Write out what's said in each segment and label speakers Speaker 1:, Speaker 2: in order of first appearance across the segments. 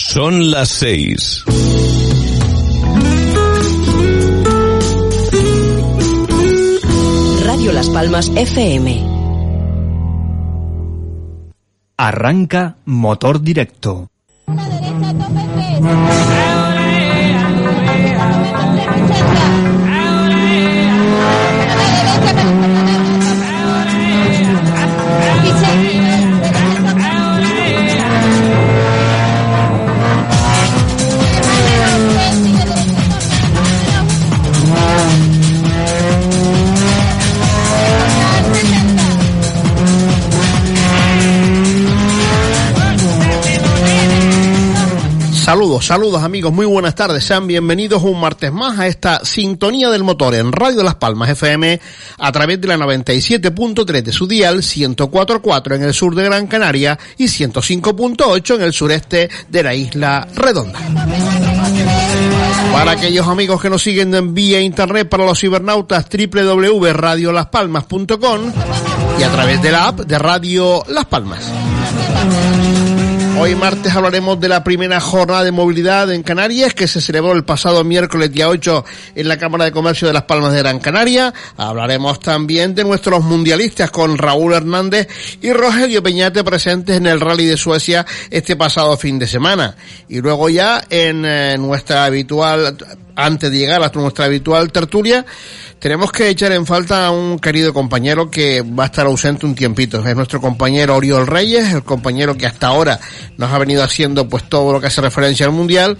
Speaker 1: Son las seis.
Speaker 2: Radio Las Palmas FM.
Speaker 3: Arranca motor directo.
Speaker 4: Saludos, saludos amigos, muy buenas tardes, sean bienvenidos un martes más a esta sintonía del motor en Radio Las Palmas FM a través de la 97.3 de su dial, 104.4 en el sur de Gran Canaria y 105.8 en el sureste de la isla Redonda. Para aquellos amigos que nos siguen en vía internet para los cibernautas www.radiolaspalmas.com y a través de la app de Radio Las Palmas. Hoy martes hablaremos de la primera jornada de movilidad en Canarias que se celebró el pasado miércoles día 8 en la Cámara de Comercio de Las Palmas de Gran Canaria. Hablaremos también de nuestros mundialistas con Raúl Hernández y Rogelio Peñate presentes en el Rally de Suecia este pasado fin de semana. Y luego ya en eh, nuestra habitual, antes de llegar a nuestra habitual tertulia, tenemos que echar en falta a un querido compañero que va a estar ausente un tiempito. Es nuestro compañero Oriol Reyes, el compañero que hasta ahora nos ha venido haciendo pues todo lo que hace referencia al Mundial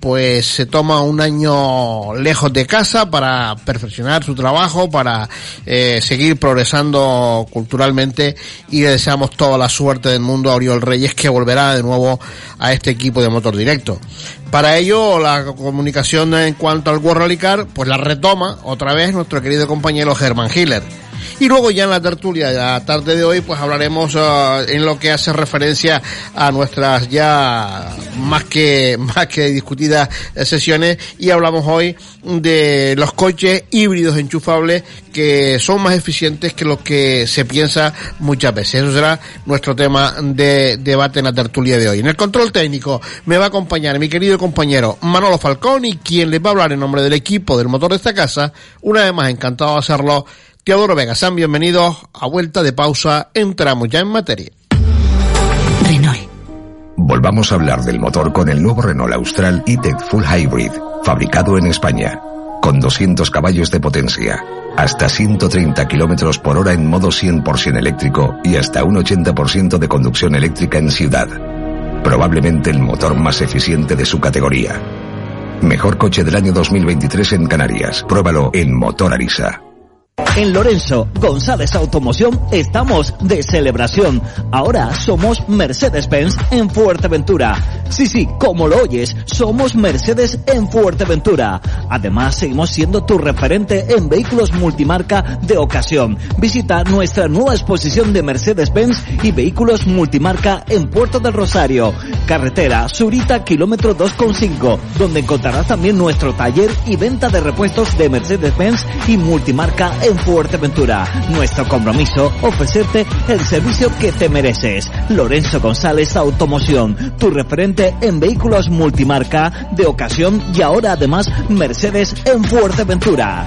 Speaker 4: pues se toma un año lejos de casa para perfeccionar su trabajo, para eh, seguir progresando culturalmente y le deseamos toda la suerte del mundo a Oriol Reyes que volverá de nuevo a este equipo de motor directo. Para ello, la comunicación en cuanto al World Rally Car, pues la retoma otra vez nuestro querido compañero Germán Hiller. Y luego ya en la tertulia de la tarde de hoy, pues hablaremos uh, en lo que hace referencia a nuestras ya más que, más que discutidas sesiones y hablamos hoy de los coches híbridos enchufables que son más eficientes que lo que se piensa muchas veces. Eso será nuestro tema de debate en la tertulia de hoy. En el control técnico me va a acompañar mi querido compañero Manolo Falcón y quien les va a hablar en nombre del equipo del motor de esta casa. Una vez más, encantado de hacerlo Teodoro Vega, sean bienvenidos a vuelta de pausa, entramos ya en materia.
Speaker 2: Renault.
Speaker 5: Volvamos a hablar del motor con el nuevo Renault Austral E-Tech Full Hybrid, fabricado en España, con 200 caballos de potencia, hasta 130 kilómetros por hora en modo 100% eléctrico y hasta un 80% de conducción eléctrica en ciudad. Probablemente el motor más eficiente de su categoría. Mejor coche del año 2023 en Canarias. Pruébalo en Motor Arisa.
Speaker 6: En Lorenzo González Automoción estamos de celebración. Ahora somos Mercedes-Benz en Fuerteventura. Sí, sí, como lo oyes, somos Mercedes en Fuerteventura. Además, seguimos siendo tu referente en vehículos multimarca de ocasión. Visita nuestra nueva exposición de Mercedes-Benz y vehículos multimarca en Puerto del Rosario. Carretera Surita, kilómetro 2,5, donde encontrarás también nuestro taller y venta de repuestos de Mercedes-Benz y multimarca en Fuerteventura. Nuestro compromiso, ofrecerte el servicio que te mereces. Lorenzo González Automoción, tu referente en vehículos multimarca de ocasión y ahora además Mercedes en Fuerteventura.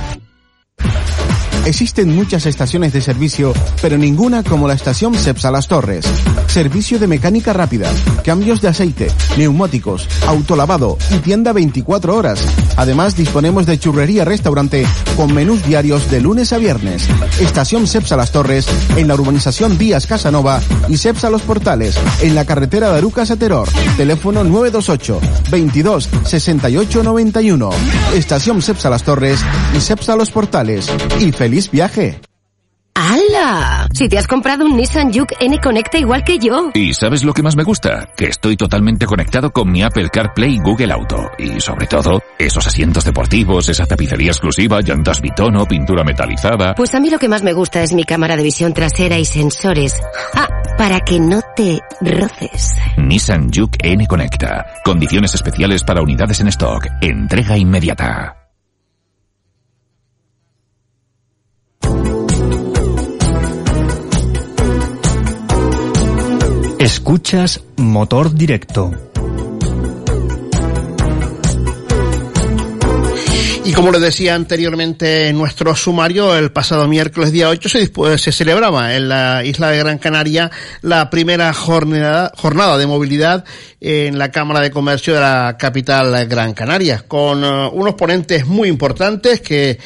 Speaker 7: Existen muchas estaciones de servicio, pero ninguna como la estación Cepsa Las Torres. Servicio de mecánica rápida, cambios de aceite, neumáticos, autolavado y tienda 24 horas. Además disponemos de churrería restaurante con menús diarios de lunes a viernes. Estación Cepsa Las Torres en la urbanización Vías Casanova y Cepsa Los Portales en la carretera de. Teléfono 928 22 68 91. Estación Cepsa Las Torres y Cepsa Los Portales. Y feliz viaje.
Speaker 2: ¡Hala!
Speaker 8: Si te has comprado un Nissan Juke N Conecta igual que yo.
Speaker 9: ¿Y sabes lo que más me gusta? Que estoy totalmente conectado con mi Apple CarPlay y Google Auto. Y sobre todo, esos asientos deportivos, esa tapicería exclusiva, llantas bitono, pintura metalizada.
Speaker 8: Pues a mí lo que más me gusta es mi cámara de visión trasera y sensores. Ah, para que no te roces.
Speaker 9: Nissan Juke N Conecta. Condiciones especiales para unidades en stock. Entrega inmediata.
Speaker 10: Escuchas Motor Directo.
Speaker 4: Y como les decía anteriormente en nuestro sumario, el pasado miércoles día 8 se, se celebraba en la isla de Gran Canaria la primera jornada, jornada de movilidad en la Cámara de Comercio de la capital Gran Canaria, con uh, unos ponentes muy importantes que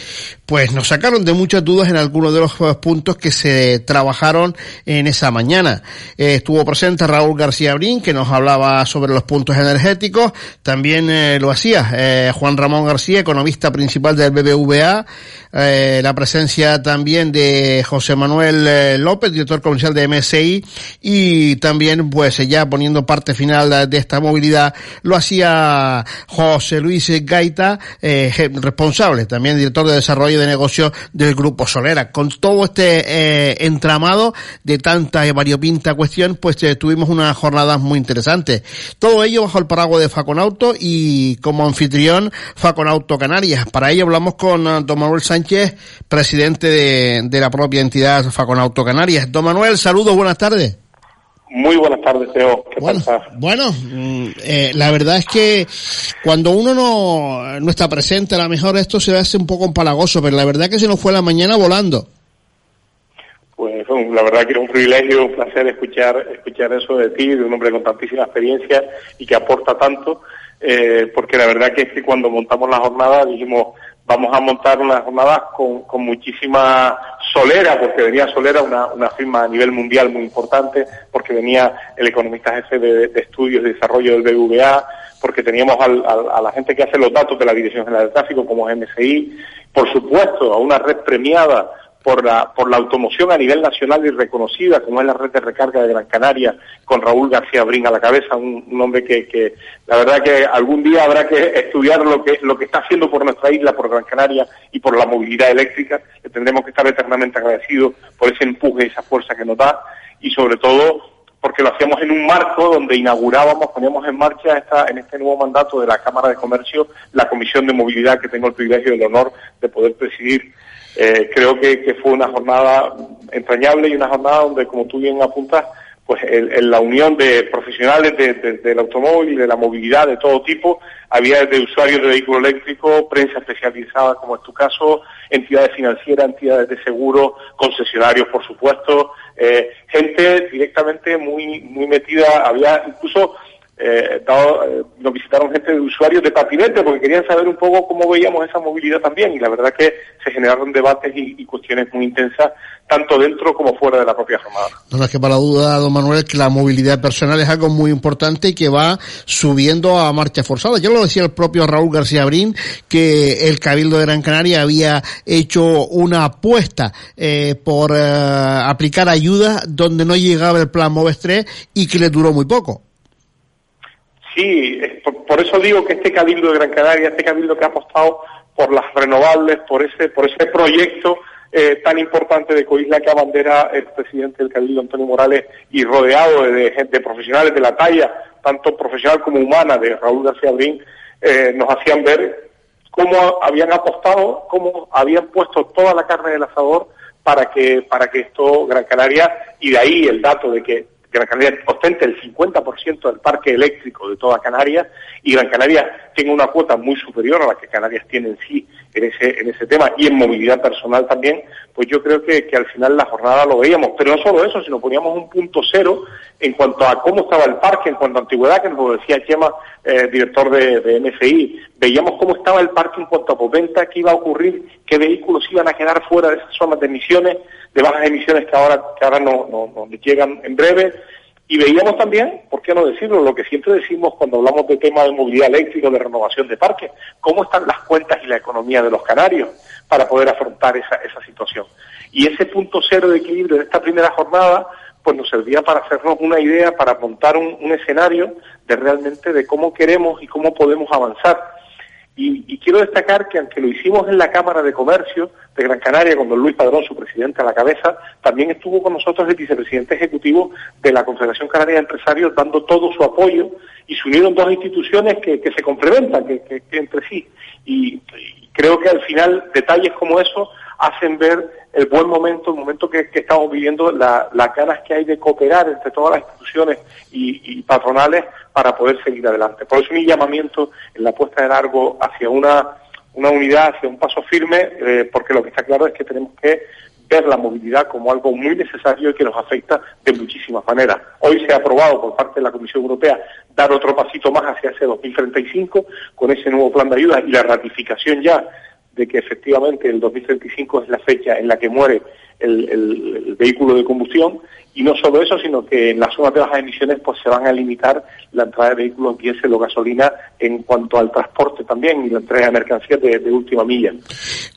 Speaker 4: pues nos sacaron de muchas dudas en algunos de los uh, puntos que se trabajaron en esa mañana. Eh, estuvo presente Raúl García Brin, que nos hablaba sobre los puntos energéticos. También eh, lo hacía eh, Juan Ramón García, economista principal del BBVA. la presencia también de José Manuel López, director comercial de MSI. Y también, pues ya poniendo parte final de esta movilidad, lo hacía José Luis Gaita, responsable también director de desarrollo de negocio del Grupo Solera. Con todo este eh, entramado de tanta y variopinta cuestión, pues eh, tuvimos unas jornadas muy interesantes. Todo ello bajo el paraguas de Faconauto y como anfitrión Faconauto Canarias. Para ello hablamos con uh, don Manuel Sánchez, presidente de, de la propia entidad Faconauto Canarias. Don Manuel, saludos, buenas tardes.
Speaker 11: Muy buenas tardes, Teo. ¿Qué
Speaker 4: bueno, bueno mm, eh, la verdad es que cuando uno no, no está presente, a lo mejor esto se hace un poco empalagoso, pero la verdad es que se nos fue la mañana volando.
Speaker 11: Pues la verdad que es un privilegio, un placer escuchar, escuchar eso de ti, de un hombre con tantísima experiencia y que aporta tanto, eh, porque la verdad que es que cuando montamos la jornada dijimos, vamos a montar una jornada con, muchísima solera, porque venía Solera, una, firma a nivel mundial muy importante, porque venía el economista jefe de, estudios y desarrollo del BVA, porque teníamos a la gente que hace los datos de la Dirección General de Tráfico, como es MSI, por supuesto, a una red premiada por la, por la automoción a nivel nacional y reconocida, como es la red de recarga de Gran Canaria, con Raúl García Brin a la cabeza, un, un hombre que, la verdad que algún día habrá que estudiar lo que, lo que está haciendo por nuestra isla, por Gran Canaria y por la movilidad eléctrica. Le tendremos que estar eternamente agradecidos por ese empuje esa fuerza que nos da y sobre todo porque lo hacíamos en un marco donde inaugurábamos, poníamos en marcha esta, en este nuevo mandato de la Cámara de Comercio la Comisión de Movilidad que tengo el privilegio y el honor de poder presidir eh, creo que, fue una jornada entrañable y una jornada donde, como tú bien apuntas, pues en, la unión de profesionales de, de, del automóvil, de la movilidad de todo tipo, había desde usuarios de vehículo eléctrico, prensa especializada como es tu caso, entidades financieras, entidades de seguro, concesionarios por supuesto, eh, gente directamente muy, muy metida, había incluso eh, dado, eh, nos visitaron gente de usuarios de patinete porque querían saber un poco cómo veíamos esa movilidad también y la verdad que se generaron debates y, cuestiones muy intensas tanto dentro como fuera de la propia jornada.
Speaker 4: No es que para la duda, don Manuel, que la movilidad personal es algo muy importante y que va subiendo a marcha forzada. Ya lo decía el propio Raúl García Brin, que el Cabildo de Gran Canaria había hecho una apuesta eh, por eh, aplicar ayudas donde no llegaba el plan Moves 3 y que le duró muy poco.
Speaker 11: Sí, por, por, eso digo que este cabildo de Gran Canaria, este cabildo que ha apostado por las renovables, por ese, por ese proyecto eh, tan importante de Coisla que abandera el presidente del cabildo Antonio Morales y rodeado de, gente profesionales de la talla, tanto profesional como humana, de Raúl García Brin, eh, nos hacían ver cómo habían apostado, cómo habían puesto toda la carne del asador para que, para que esto, Gran Canaria, y de ahí el dato de que Gran Canaria ostente el 50% del parque eléctrico de toda Canarias y Gran Canaria tenga una cuota muy superior a la que Canarias tiene en sí en ese, en ese tema y en movilidad personal también, pues yo creo que, que al final la jornada lo veíamos. Pero no solo eso, sino poníamos un punto cero en cuanto a cómo estaba el parque, en cuanto a antigüedad, que nos lo decía Chema, eh, director de, de. Veíamos cómo estaba el parque en cuanto a potenta, qué iba a ocurrir, qué vehículos iban a quedar fuera de esas zonas de emisiones, de bajas emisiones que ahora, que ahora no, no, no llegan en breve Y veíamos también, ¿por qué no decirlo?, lo que siempre decimos cuando hablamos de tema de movilidad eléctrica, de renovación de parques, cómo están las cuentas y la economía de los canarios para poder afrontar esa, esa situación. Y ese punto cero de equilibrio de esta primera jornada, pues nos servía para hacernos una idea, para montar un escenario de realmente de cómo queremos y cómo podemos avanzar y, quiero destacar que aunque lo hicimos en la Cámara de Comercio de Gran Canaria, con don Luis Padrón, su presidente a la cabeza, también estuvo con nosotros el vicepresidente ejecutivo de la Confederación Canaria de Empresarios dando todo su apoyo y se unieron dos instituciones que, se complementan que, entre sí. Y, y, creo que al final detalles como eso hacen ver el buen momento, el momento que, estamos viviendo, las ganas que hay de cooperar entre todas las instituciones y, patronales para poder seguir adelante. Por eso mi llamamiento en la puesta de largo hacia una, una unidad, hacia un paso firme, eh, porque lo que está claro es que tenemos que ver la movilidad como algo muy necesario y que nos afecta de muchísimas maneras. Hoy se ha aprobado por parte de la Comisión Europea dar otro pasito más hacia ese 2035 con ese nuevo plan de ayuda y la ratificación ya de que efectivamente el 2035 es la fecha en la que muere el, vehículo de combustión. Y no solo eso, sino que en las zonas de bajas emisiones pues se van a limitar la entrada de vehículos diésel o gasolina en cuanto al transporte también y la entrega de mercancías de, última milla.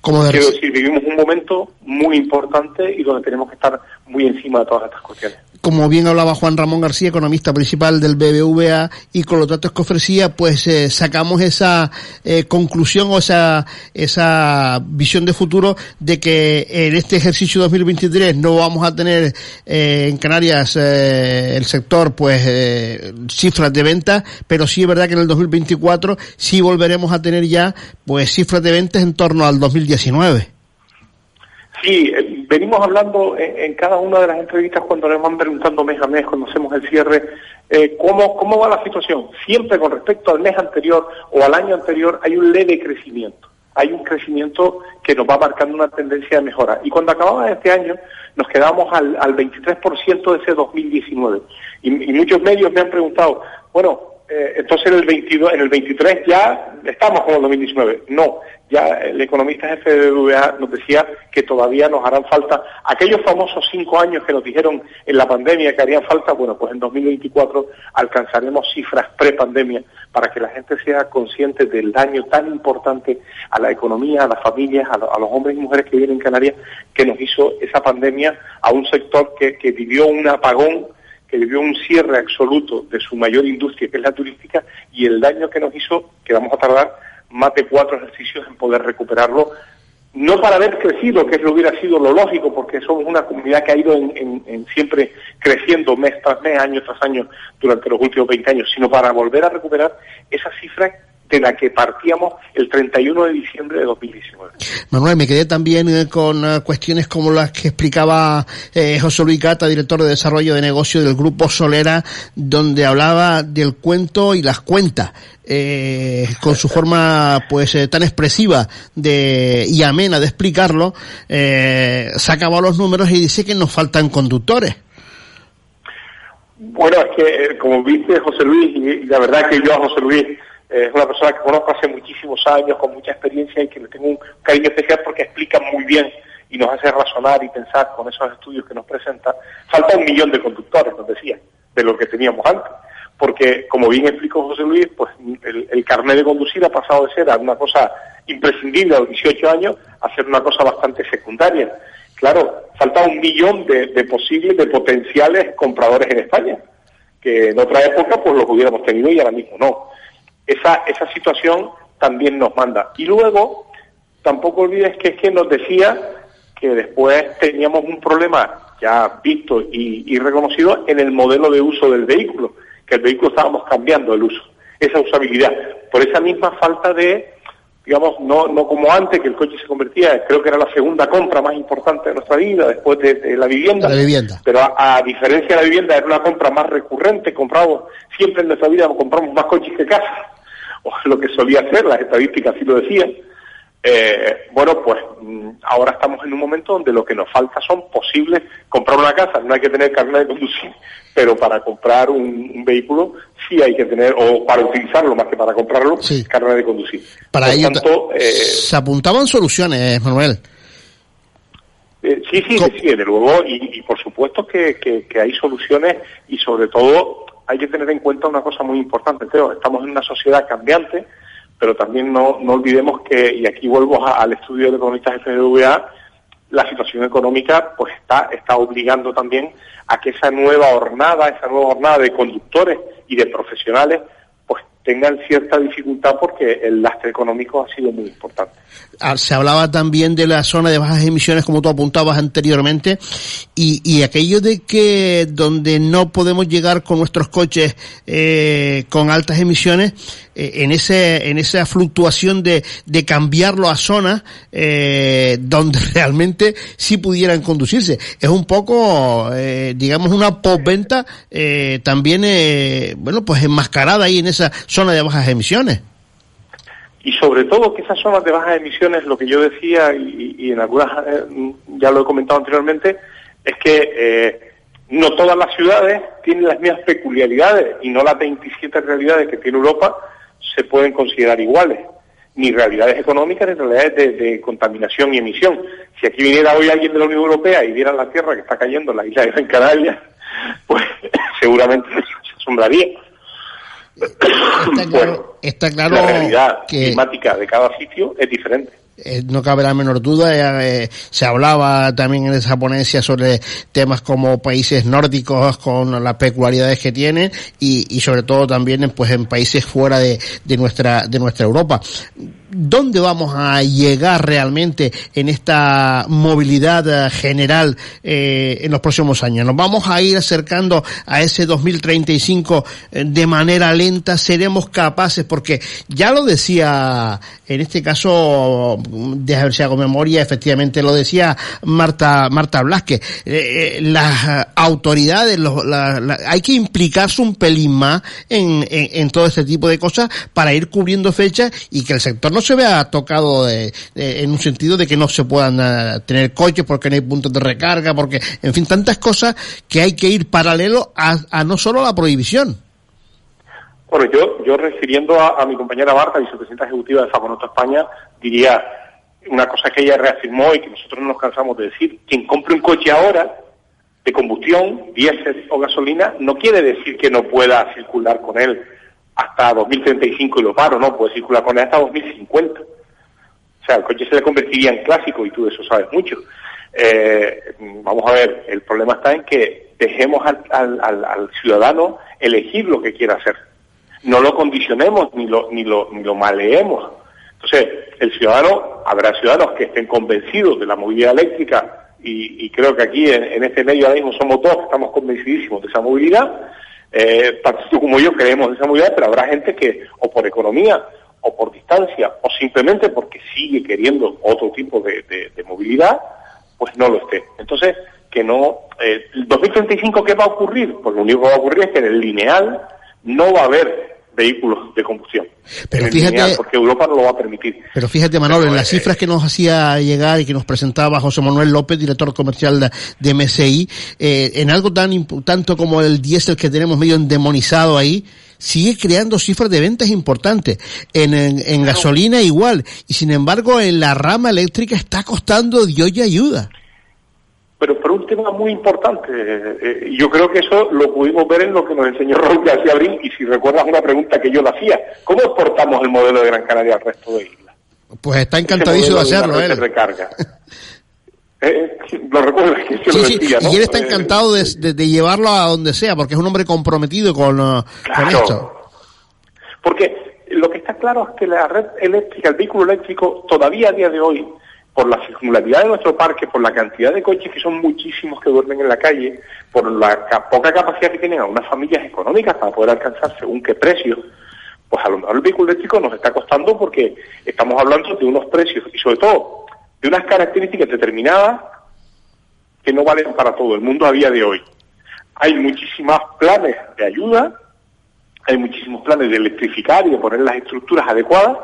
Speaker 11: Quiero decir, vivimos un momento muy importante y donde tenemos que estar muy encima de todas estas cuestiones.
Speaker 4: Como bien hablaba Juan Ramón García, economista principal del BBVA, y con los datos que ofrecía, pues eh, sacamos esa eh, conclusión o esa, esa visión de futuro de que en este ejercicio 2023 no vamos a tener eh, en Canarias el sector pues cifras de venta, pero sí es verdad que en el 2024 sí volveremos a tener ya pues cifras de ventas en torno al 2019.
Speaker 11: Sí, eh, venimos hablando en, cada una de las entrevistas cuando nos van preguntando mes a mes, cuando hacemos el cierre, eh, ¿cómo, cómo va la situación. Siempre con respecto al mes anterior o al año anterior hay un leve crecimiento. Hay un crecimiento que nos va marcando una tendencia de mejora. Y cuando acababa este año, nos quedamos al, al 23% de ese 2019. Y, y muchos medios me han preguntado, bueno, eh, entonces en el 22, en el 23 ya estamos con el 2019. No, ya el economista jefe de BBVA nos decía que todavía nos harán falta aquellos famosos cinco años que nos dijeron en la pandemia que harían falta. Bueno, pues en 2024 alcanzaremos cifras pre-pandemia para que la gente sea consciente del daño tan importante a la economía, a las familias, a, los hombres y mujeres que viven en Canarias, que nos hizo esa pandemia a un sector que vivió un apagón que vivió un cierre absoluto de su mayor industria, que es la turística, y el daño que nos hizo, que vamos a tardar más de cuatro ejercicios en poder recuperarlo, no para haber crecido, que es lo hubiera sido lo lógico, porque somos una comunidad que ha ido en, siempre creciendo mes tras mes, año tras año, durante los últimos 20 años, sino para volver a recuperar esa cifra de la que partíamos el 31 de diciembre de 2019.
Speaker 4: Manuel, me quedé también eh, con eh, cuestiones como las que explicaba eh, José Luis Cata, director de desarrollo de negocio del Grupo Solera, donde hablaba del cuento y las cuentas. Eh, con su forma pues tan expresiva de y amena de explicarlo, eh, sacaba los números y dice que nos faltan conductores.
Speaker 11: Bueno, es que como viste José Luis, y la verdad que yo a José Luis es una persona que conozco hace muchísimos años, con mucha experiencia y que le tengo un cariño especial porque explica muy bien y nos hace razonar y pensar con esos estudios que nos presenta. Falta un millón de conductores, nos decía, de lo que teníamos antes. Porque, como bien explicó José Luis, pues el, carnet de conducir ha pasado de ser una cosa imprescindible a los 18 años a ser una cosa bastante secundaria. Claro, falta un millón de, de posibles, de potenciales compradores en España, que en otra época pues los hubiéramos tenido y ahora mismo no esa, esa situación también nos manda. Y luego, tampoco olvides que es que nos decía que después teníamos un problema ya visto y, reconocido en el modelo de uso del vehículo, que el vehículo estábamos cambiando el uso, esa usabilidad, por esa misma falta de, digamos, no, no como antes, que el coche se convertía, creo que era la segunda compra más importante de nuestra vida, después de, la, vivienda, pero a, diferencia de la vivienda era una compra más recurrente, compramos, siempre en nuestra vida compramos más coches que casas, o lo que solía ser, las estadísticas sí lo decían, eh, bueno, pues mm, ahora estamos en un momento donde lo que nos falta son posibles comprar una casa, no hay que tener carnet de conducir, pero para comprar un, vehículo sí hay que tener, o para utilizarlo más que para comprarlo, carnet de conducir.
Speaker 4: Para ello eh, se apuntaban soluciones, Manuel.
Speaker 11: Eh, sí, sí, sí, de luego, y, por supuesto que, que, hay soluciones y sobre todo hay que tener en cuenta una cosa muy importante, Teo, estamos en una sociedad cambiante, pero también no, no olvidemos que, y aquí vuelvo al estudio de economistas FDVA, la situación económica pues está, está obligando también a que esa nueva jornada, esa nueva jornada de conductores y de profesionales tengan cierta dificultad porque el lastre económico ha sido muy importante.
Speaker 4: Ah, se hablaba también de la zona de bajas emisiones, como tú apuntabas anteriormente, y, y aquello de que donde no podemos llegar con nuestros coches eh, con altas emisiones, eh, en ese en esa fluctuación de, de cambiarlo a zonas eh, donde realmente sí pudieran conducirse. Es un poco, eh, digamos, una postventa eh, también, eh, bueno, pues enmascarada ahí en esa zona de bajas emisiones.
Speaker 11: Y sobre todo que esas zonas de bajas emisiones, lo que yo decía, y, en algunas ya lo he comentado anteriormente, es que no todas las ciudades tienen las mismas peculiaridades y no las 27 realidades que tiene Europa se pueden considerar iguales, ni realidades económicas ni realidades de, contaminación y emisión. Si aquí viniera hoy alguien de la Unión Europea y viera la tierra que está cayendo en la isla de Gran Canaria, pues seguramente se asombraría.
Speaker 4: Está claro,
Speaker 11: la realidad climática de cada sitio es diferente.
Speaker 4: Eh, no cabe la menor duda. Eh, se hablaba también en esa ponencia sobre temas como países nórdicos con las peculiaridades que tienen y, y sobre todo también pues en países fuera de, de nuestra de nuestra Europa dónde vamos a llegar realmente en esta movilidad eh, general eh, en los próximos años. Nos vamos a ir acercando a ese 2035 eh, de manera lenta. Seremos capaces, porque ya lo decía, en este caso, de ver si hago memoria, efectivamente lo decía Marta Marta Blasque. las autoridades, hay que implicarse un pelín más en, en, en todo este tipo de cosas para ir cubriendo fechas y que el sector no se vea tocado en un sentido de que no se puedan eh, tener coches porque no hay puntos de recarga, porque, en fin, tantas cosas que hay que ir paralelo a, no solo la prohibición.
Speaker 11: Bueno, yo, yo refiriendo a, mi compañera Marta, vicepresidenta ejecutiva de Famonoto España, diría una cosa que ella reafirmó y que nosotros no nos cansamos de decir. Quien compre un coche ahora de combustión, diésel o gasolina, no quiere decir que no pueda circular con él hasta 2035 y lo paro, ¿no? Puede circular con él hasta 2050. O sea, el coche se le convertiría en clásico y tú de eso sabes mucho. Eh, vamos a ver, el problema está en que dejemos al, al, al, ciudadano elegir lo que quiera hacer. No lo condicionemos ni lo, ni lo, ni lo maleemos. Entonces, el ciudadano, habrá ciudadanos que estén convencidos de la movilidad eléctrica y, creo que aquí en, este medio ahora mismo somos todos estamos convencidísimos de esa movilidad eh, tú como yo creemos esa movilidad, pero habrá gente que, o por economía, o por distancia, o simplemente porque sigue queriendo otro tipo de, movilidad, pues no lo esté. Entonces, que no, eh, el 2035, ¿qué va a ocurrir? Pues lo único que va a ocurrir es que en el lineal no va a haber vehículos de combustión.
Speaker 4: Pero fíjate,
Speaker 11: porque Europa no lo va a permitir.
Speaker 4: Pero fíjate, Manuel, en las cifras que nos hacía llegar y que nos presentaba José Manuel López, director comercial de, MSI, eh, en algo tan tanto como el diésel que tenemos medio endemonizado ahí, sigue creando cifras de ventas importantes. En, en, gasolina igual. Y sin embargo, en la rama eléctrica está costando Dios y ayuda
Speaker 11: pero por un tema muy importante. Eh, yo creo que eso lo pudimos ver en lo que nos enseñó Raúl García Abril, y si recuerdas una pregunta que yo le hacía, ¿cómo exportamos el modelo de Gran Canaria al resto de islas?
Speaker 4: Pues está encantadísimo de hacerlo,
Speaker 11: recarga. Eh, lo recuerdas que
Speaker 4: sí, lo decía, ¿no? Y él está encantado de, de, llevarlo a donde sea, porque es un hombre comprometido con, uh, con esto.
Speaker 11: Porque lo que está claro es que la red eléctrica, el vehículo eléctrico, todavía a día de hoy, por la circularidad de nuestro parque, por la cantidad de coches que son muchísimos que duermen en la calle, por la poca capacidad que tienen algunas familias económicas para poder alcanzar según qué precio, pues a lo mejor el vehículo eléctrico nos está costando porque estamos hablando de unos precios y sobre todo de unas características determinadas que no valen para todo el mundo a día de hoy. Hay muchísimos planes de ayuda, hay muchísimos planes de electrificar y de poner las estructuras adecuadas,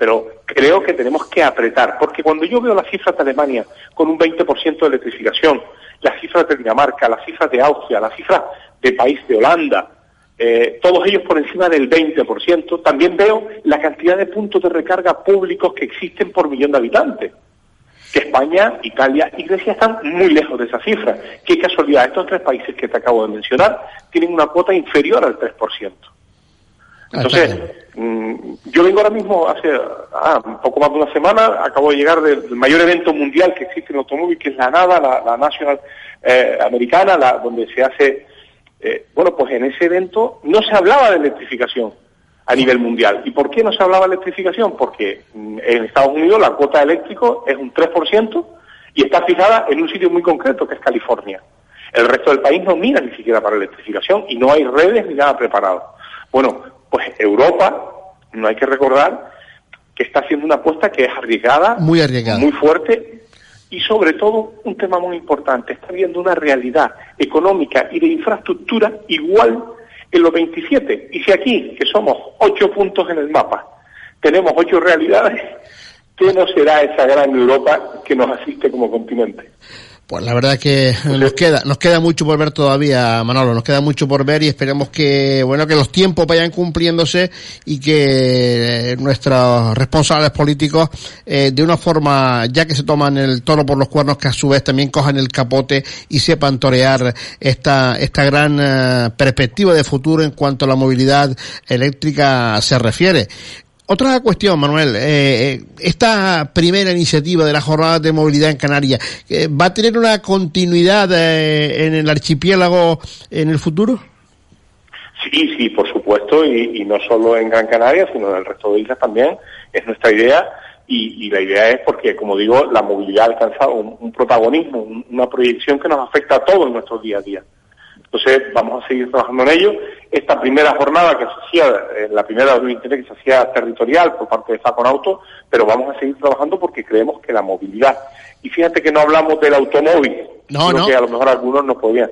Speaker 11: pero creo que tenemos que apretar, porque cuando yo veo las cifras de Alemania con un 20% de electrificación, las cifras de Dinamarca, las cifras de Austria, las cifras de país de Holanda, eh, todos ellos por encima del 20%, también veo la cantidad de puntos de recarga públicos que existen por millón de habitantes. que España, Italia y Grecia están muy lejos de esa cifra. Qué casualidad, estos tres países que te acabo de mencionar tienen una cuota inferior al 3%. Entonces, mm, yo vengo ahora mismo, hace ah, un poco más de una semana, acabo de llegar del, mayor evento mundial que existe en automóvil, que es la NADA, la, Nacional eh, Americana, la, donde se hace, eh, bueno, pues en ese evento no se hablaba de electrificación a nivel mundial. ¿Y por qué no se hablaba de electrificación? Porque mm, en Estados Unidos la cuota de eléctrico es un 3% y está fijada en un sitio muy concreto, que es California. El resto del país no mira ni siquiera para electrificación y no hay redes ni nada preparado. Bueno, pues Europa, no hay que recordar que está haciendo una apuesta que es arriesgada,
Speaker 4: muy arriesgada,
Speaker 11: muy fuerte y sobre todo un tema muy importante, está viendo una realidad económica y de infraestructura igual en los 27. Y si aquí, que somos ocho puntos en el mapa, tenemos ocho realidades, ¿qué no será esa gran Europa que nos asiste como continente?
Speaker 4: Pues la verdad que nos queda, nos queda mucho por ver todavía, Manolo, nos queda mucho por ver y esperemos que, bueno, que los tiempos vayan cumpliéndose y que nuestros responsables políticos, eh, de una forma, ya que se toman el toro por los cuernos, que a su vez también cojan el capote y sepan torear esta, esta gran eh, perspectiva de futuro en cuanto a la movilidad eléctrica se refiere. Otra cuestión, Manuel, eh, eh, esta primera iniciativa de la jornada de movilidad en Canarias, eh, ¿va a tener una continuidad en el archipiélago en el futuro?
Speaker 11: Sí, sí, por supuesto, y, no solo en Gran Canaria, sino en el resto de islas también, es nuestra idea, y, la idea es porque, como digo, la movilidad ha alcanzado un protagonismo, una proyección que nos afecta a todos en nuestro día a día. Entonces vamos a seguir trabajando en ello. Esta primera jornada que se hacía, eh, la primera de Internet que se hacía territorial por parte de Facon Auto, pero vamos a seguir trabajando porque creemos que la movilidad, y fíjate que no hablamos del automóvil,
Speaker 4: no, no.
Speaker 11: que a lo mejor algunos no podían.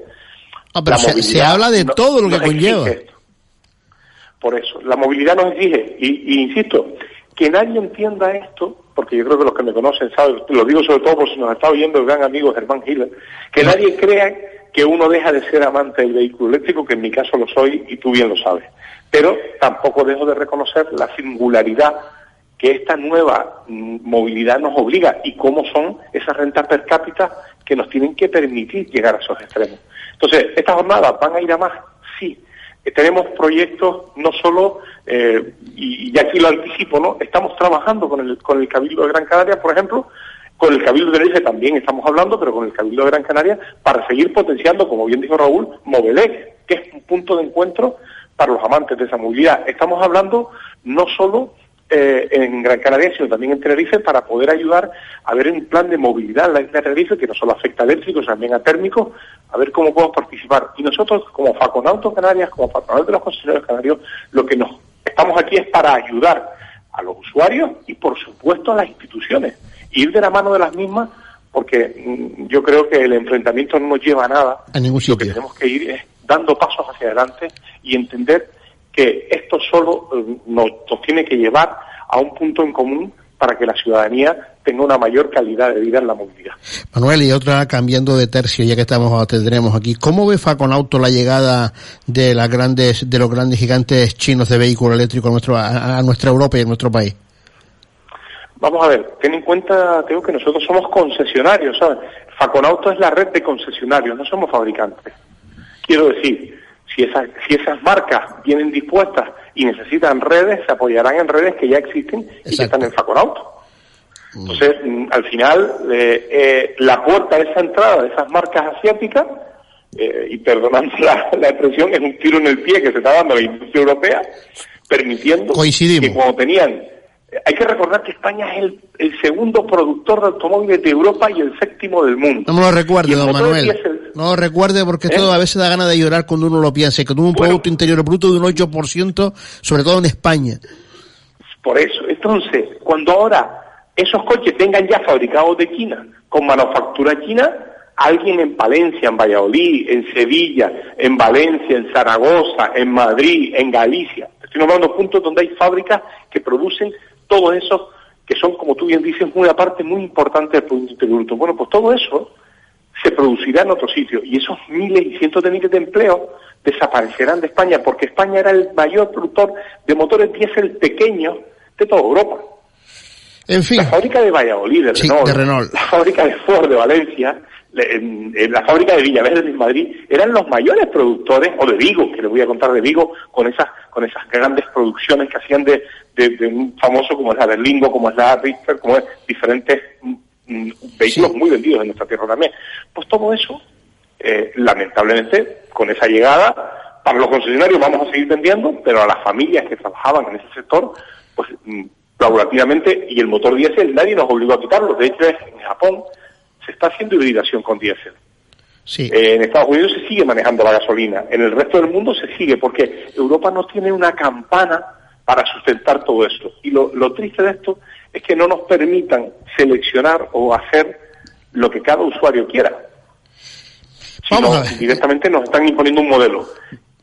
Speaker 4: pero se, habla de todo lo que conlleva.
Speaker 11: Por eso, la movilidad nos exige, y, y, insisto, que nadie entienda esto, porque yo creo que los que me conocen saben, lo digo sobre todo por si nos está oyendo el gran amigo Germán Hiller, que nadie crea que uno deja de ser amante del vehículo eléctrico, que en mi caso lo soy y tú bien lo sabes. Pero tampoco dejo de reconocer la singularidad que esta nueva mm, movilidad nos obliga y cómo son esas rentas per cápita que nos tienen que permitir llegar a esos extremos. Entonces, estas jornadas van a ir a más, sí. Eh, tenemos proyectos no solo, eh, y, y, aquí lo anticipo, ¿no? Estamos trabajando con el, con el Cabildo de Gran Canaria, por ejemplo, con el Cabildo de Tenerife también estamos hablando, pero con el Cabildo de Gran Canaria, para seguir potenciando, como bien dijo Raúl, Movelec, que es un punto de encuentro para los amantes de esa movilidad. Estamos hablando no solo eh, en Gran Canaria, sino también en Tenerife, para poder ayudar a ver un plan de movilidad en la isla de Tenerife, que no solo afecta a eléctricos, también a térmicos, a ver cómo podemos participar. Y nosotros, como Faconautos Canarias, como patronal de los concesionarios canarios, lo que nos estamos aquí es para ayudar a los usuarios y, por supuesto, a las instituciones ir de la mano de las mismas, porque mm, yo creo que el enfrentamiento no nos lleva a nada.
Speaker 4: A ningún sitio.
Speaker 11: Lo que tenemos que ir es dando pasos hacia adelante y entender que esto solo eh, nos, tiene que llevar a un punto en común para que la ciudadanía tenga una mayor calidad de vida en la movilidad.
Speaker 4: Manuel, y otra cambiando de tercio, ya que estamos tendremos aquí, ¿cómo ve Faconauto la llegada de las grandes, de los grandes gigantes chinos de vehículos eléctricos a, nuestro, a nuestra Europa y a nuestro país?
Speaker 11: Vamos a ver, ten en cuenta, tengo que nosotros somos concesionarios, ¿sabes? Faconauto es la red de concesionarios, no somos fabricantes. Quiero decir, si esas, si esas marcas vienen dispuestas y necesitan redes, se apoyarán en redes que ya existen y que están en Faconauto. Mm. Entonces, mm, al final, eh, eh, la puerta de esa entrada de esas marcas asiáticas, eh, y perdonando la, la, expresión, es un tiro en el pie que se está dando a la industria europea, permitiendo que cuando tenían hay que recordar que España es el, segundo productor de automóviles de Europa y el séptimo del mundo.
Speaker 4: No me lo recuerde, don Manuel. No lo recuerde porque ¿Eh? todo a veces da ganas de llorar cuando uno lo piensa. Que tuvo un Producto Interior Bruto de un 8%, sobre todo en España.
Speaker 11: Por eso. Entonces, cuando ahora esos coches vengan ya fabricados de China, con manufactura china, alguien en Palencia, en Valladolid, en Sevilla, en Valencia, en Zaragoza, en Madrid, en Galicia, estoy de puntos donde hay fábricas que producen todo eso que son, como tú bien dices, una parte muy importante del Producto Interior Bruto. Bueno, pues todo eso se producirá en otro sitio y esos miles y cientos de miles de empleos desaparecerán de España porque España era el mayor productor de motores diésel pequeños de toda Europa.
Speaker 4: En fin.
Speaker 11: La fábrica de Valladolid, de
Speaker 4: Sí,
Speaker 11: Renault,
Speaker 4: de Renault.
Speaker 11: la fábrica de Ford de Valencia, le- en- en la fábrica de Villaverde de Madrid, eran los mayores productores, o de Vigo, que les voy a contar de Vigo, con esas, con esas grandes producciones que hacían de, de, de un famoso como es la Berlingo, como es la Richter, como es diferentes mm, mm, vehículos muy vendidos en nuestra tierra también. Pues todo eso, eh, lamentablemente, con esa llegada, para los concesionarios vamos a seguir vendiendo, pero a las familias que trabajaban en ese sector, pues mm, paulatinamente, y el motor diésel nadie nos obligó a quitarlo. De hecho, en Japón se está haciendo hibridación con diésel.
Speaker 4: Sí.
Speaker 11: Eh, en Estados Unidos se sigue manejando la gasolina. En el resto del mundo se sigue porque Europa no tiene una campana para sustentar todo esto. Y lo, lo triste de esto es que no nos permitan seleccionar o hacer lo que cada usuario quiera. Sino
Speaker 4: Vamos a ver.
Speaker 11: directamente nos están imponiendo un modelo.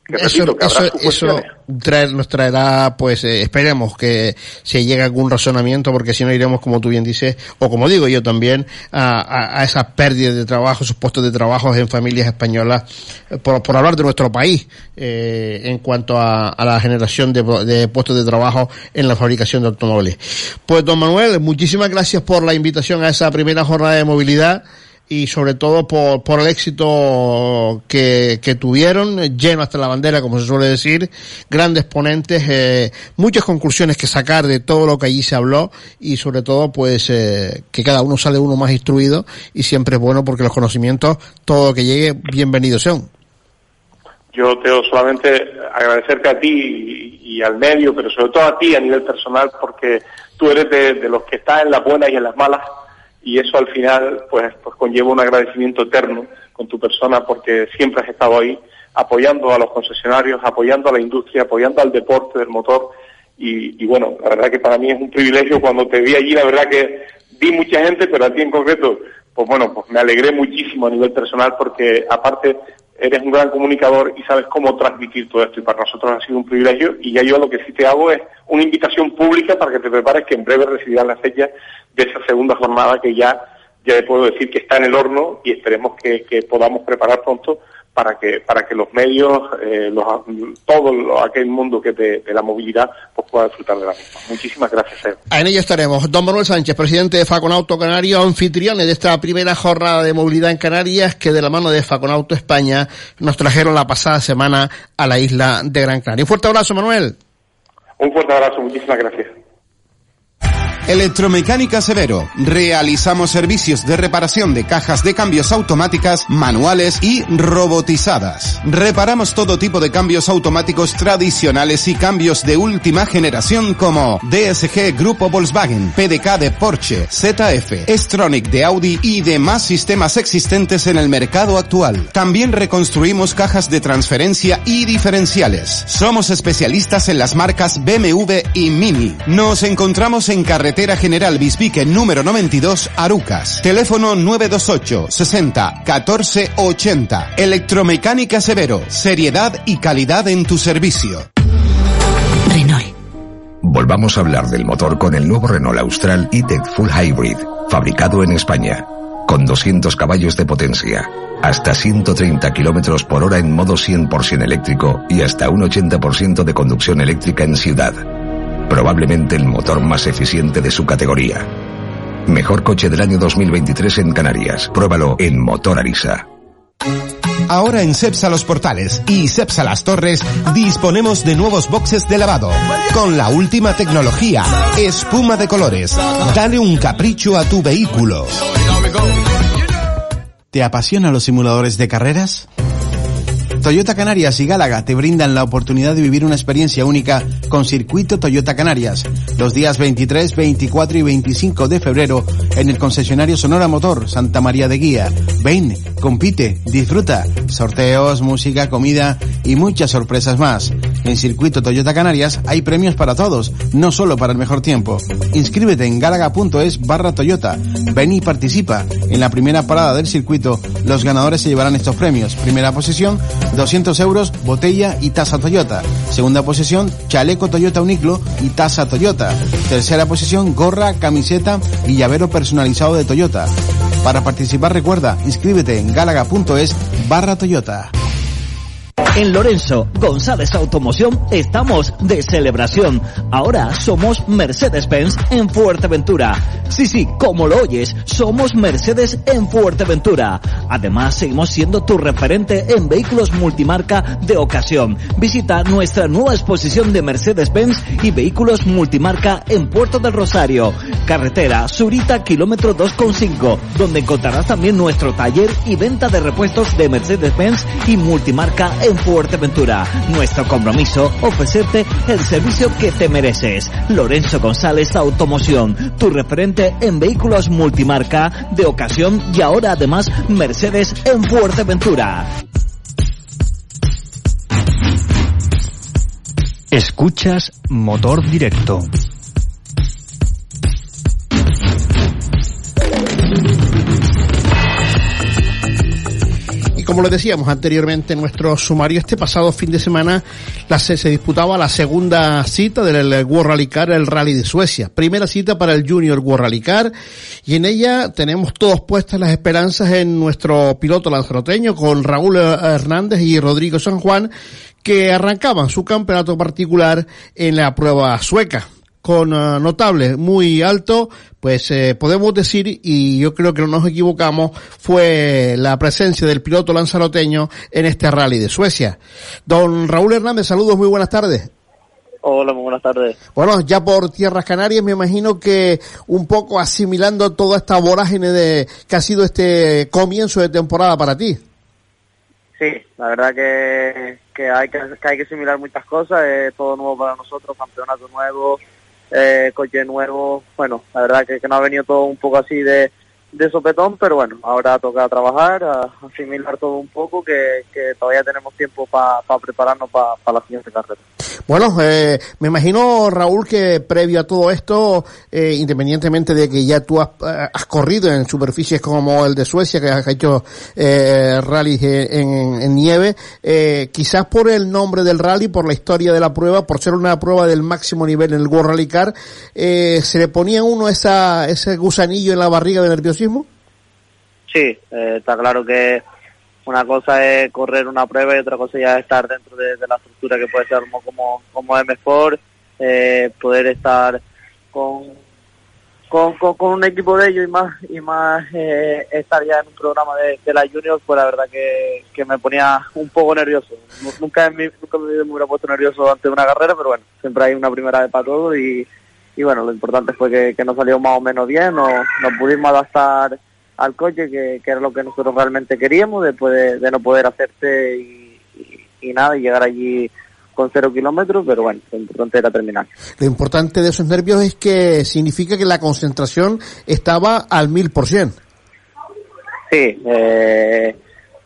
Speaker 11: Que
Speaker 4: Eso,
Speaker 11: repito, que habrá
Speaker 4: eso, eso traer- nos traerá, pues eh, esperemos que se llegue a algún razonamiento, porque si no iremos, como tú bien dices, o como digo yo también, a, a, a esas pérdidas de trabajo, esos puestos de trabajo en familias españolas, eh, por, por hablar de nuestro país, eh, en cuanto a, a la generación de, de puestos de trabajo en la fabricación de automóviles. Pues don Manuel, muchísimas gracias por la invitación a esa primera jornada de movilidad y sobre todo por, por el éxito que, que tuvieron, lleno hasta la bandera, como se suele decir, grandes ponentes, eh, muchas conclusiones que sacar de todo lo que allí se habló y sobre todo pues eh, que cada uno sale uno más instruido y siempre es bueno porque los conocimientos, todo lo que llegue, bienvenidos sean.
Speaker 11: Yo te solamente agradecerte a ti y, al medio, pero sobre todo a ti a nivel personal, porque tú eres de, de los que están en las buenas y en las malas, y eso al final pues, pues conlleva un agradecimiento eterno con tu persona, porque siempre has estado ahí apoyando a los concesionarios, apoyando a la industria, apoyando al deporte del motor, y, bueno, la verdad que para mí es un privilegio cuando te vi allí, la verdad que vi mucha gente, pero a ti en concreto, pues bueno, pues me alegré muchísimo a nivel personal porque aparte eres un gran comunicador y sabes cómo transmitir todo esto. Y para nosotros ha sido un privilegio. Y ya yo lo que sí te hago es una invitación pública para que te prepares que en breve recibirás la fecha de esa segunda jornada que ya ya te puedo decir que está en el horno y esperemos que, que podamos preparar pronto para que para que los medios, eh, los, todo lo- aquel mundo que de, de la movilidad pues pueda disfrutar de la misma. Muchísimas gracias, Eva.
Speaker 4: En ello estaremos. Don Manuel Sánchez, presidente de Faconauto Canario, anfitriones de esta primera jornada de movilidad en Canarias, que de la mano de Faconauto España nos trajeron la pasada semana a la isla de Gran Canaria. Un fuerte abrazo, Manuel.
Speaker 11: Un fuerte abrazo, muchísimas gracias.
Speaker 12: Electromecánica Severo. Realizamos servicios de reparación de cajas de cambios automáticas, manuales y robotizadas. Reparamos todo tipo de cambios automáticos tradicionales y cambios de última generación como DSG Grupo Volkswagen, PDK de Porsche, ZF, Stronic de Audi y demás sistemas existentes en el mercado actual. También reconstruimos cajas de transferencia y diferenciales. Somos especialistas en las marcas BMW y Mini. Nos encontramos en Carretera General Bispique número 92, Arucas. Teléfono 928 60 14 80. Electromecánica Severo. Seriedad y calidad en tu servicio.
Speaker 2: Renault.
Speaker 5: Volvamos a hablar del motor con el nuevo Renault Austral E-Tech Full Hybrid, fabricado en España, con 200 caballos de potencia, hasta 130 kilómetros por hora en modo 100% eléctrico y hasta un 80% de conducción eléctrica en ciudad. Probablemente el motor más eficiente de su categoría. Mejor coche del año 2023 en Canarias. Pruébalo en Motor Arisa.
Speaker 12: Ahora en Cepsa Los Portales y Cepsa Las Torres disponemos de nuevos boxes de lavado con la última tecnología, espuma de colores. Dale un capricho a tu vehículo. ¿Te apasionan los simuladores de carreras? Toyota Canarias y Gálaga te brindan la oportunidad de vivir una experiencia única con Circuito Toyota Canarias los días 23, 24 y 25 de febrero en el concesionario Sonora Motor Santa María de Guía. Ven, compite, disfruta, sorteos, música, comida y muchas sorpresas más. En Circuito Toyota Canarias hay premios para todos, no solo para el mejor tiempo. Inscríbete en gálaga.es barra Toyota. Ven y participa. En la primera parada del circuito, los ganadores se llevarán estos premios. Primera posición, 200 euros, botella y taza Toyota. Segunda posición, chaleco Toyota Uniclo y taza Toyota. Tercera posición, gorra, camiseta y llavero personalizado de Toyota. Para participar recuerda, inscríbete en gálaga.es barra Toyota.
Speaker 6: En Lorenzo González Automoción estamos de celebración. Ahora somos Mercedes-Benz en Fuerteventura. Sí, sí, como lo oyes, somos Mercedes en Fuerteventura. Además, seguimos siendo tu referente en vehículos multimarca de ocasión. Visita nuestra nueva exposición de Mercedes-Benz y vehículos multimarca en Puerto del Rosario. Carretera Surita, kilómetro 2,5, donde encontrarás también nuestro taller y venta de repuestos de Mercedes-Benz y multimarca en Fuerteventura. Nuestro compromiso, ofrecerte el servicio que te mereces. Lorenzo González Automoción, tu referente en vehículos multimarca de ocasión y ahora además Mercedes en Fuerteventura.
Speaker 10: Escuchas Motor Directo.
Speaker 4: Como les decíamos anteriormente en nuestro sumario, este pasado fin de semana la, se, se, disputaba la segunda cita del World Rally Car, el Rally de Suecia. Primera cita para el Junior World Rally Car y en ella tenemos todos puestas las esperanzas en nuestro piloto lanzaroteño con Raúl Hernández y Rodrigo San Juan que arrancaban su campeonato particular en la prueba sueca con uh, notable muy alto, pues eh, podemos decir, y yo creo que no nos equivocamos, fue la presencia del piloto lanzaroteño en este rally de Suecia. Don Raúl Hernández, saludos, muy buenas tardes.
Speaker 13: Hola, muy buenas tardes.
Speaker 4: Bueno, ya por Tierras Canarias me imagino que un poco asimilando toda esta vorágine de que ha sido este comienzo de temporada para ti.
Speaker 13: Sí, la verdad que, que, hay, que, que hay que asimilar muchas cosas, es todo nuevo para nosotros, campeonato nuevo, eh, coche nuevo, bueno, la verdad que, que no ha venido todo un poco así de, de sopetón, pero bueno, ahora toca trabajar, asimilar todo un poco, que, que todavía tenemos tiempo para pa prepararnos para pa la siguiente carrera.
Speaker 4: Bueno, eh, me imagino, Raúl, que previo a todo esto, eh, independientemente de que ya tú has, has, corrido en superficies como el de Suecia, que has hecho eh, rallies en, en nieve, eh, quizás por el nombre del rally, por la historia de la prueba, por ser una prueba del máximo nivel en el World Rally Car, eh, ¿se le ponía uno esa, ese gusanillo en la barriga de nerviosismo?
Speaker 13: Sí, eh, está claro que una cosa es correr una prueba y otra cosa ya es estar dentro de, la estructura que puede ser como, como, como M4, eh, poder estar con, con, con, un equipo de ellos y más y más eh, estar ya en un programa de, la Junior, pues la verdad que, que me ponía un poco nervioso. Nunca, en mi, nunca me hubiera puesto nervioso antes de una carrera, pero bueno, siempre hay una primera vez para todo y, y bueno, lo importante fue que, que nos salió más o menos bien, nos, nos pudimos adaptar al coche, que, que, era lo que nosotros realmente queríamos, después de, de no poder hacerse y, y, y, nada, y llegar allí con cero kilómetros, pero bueno, lo importante era terminar.
Speaker 4: Lo importante de esos nervios es que significa que la concentración estaba al mil por cien.
Speaker 13: Sí, eh,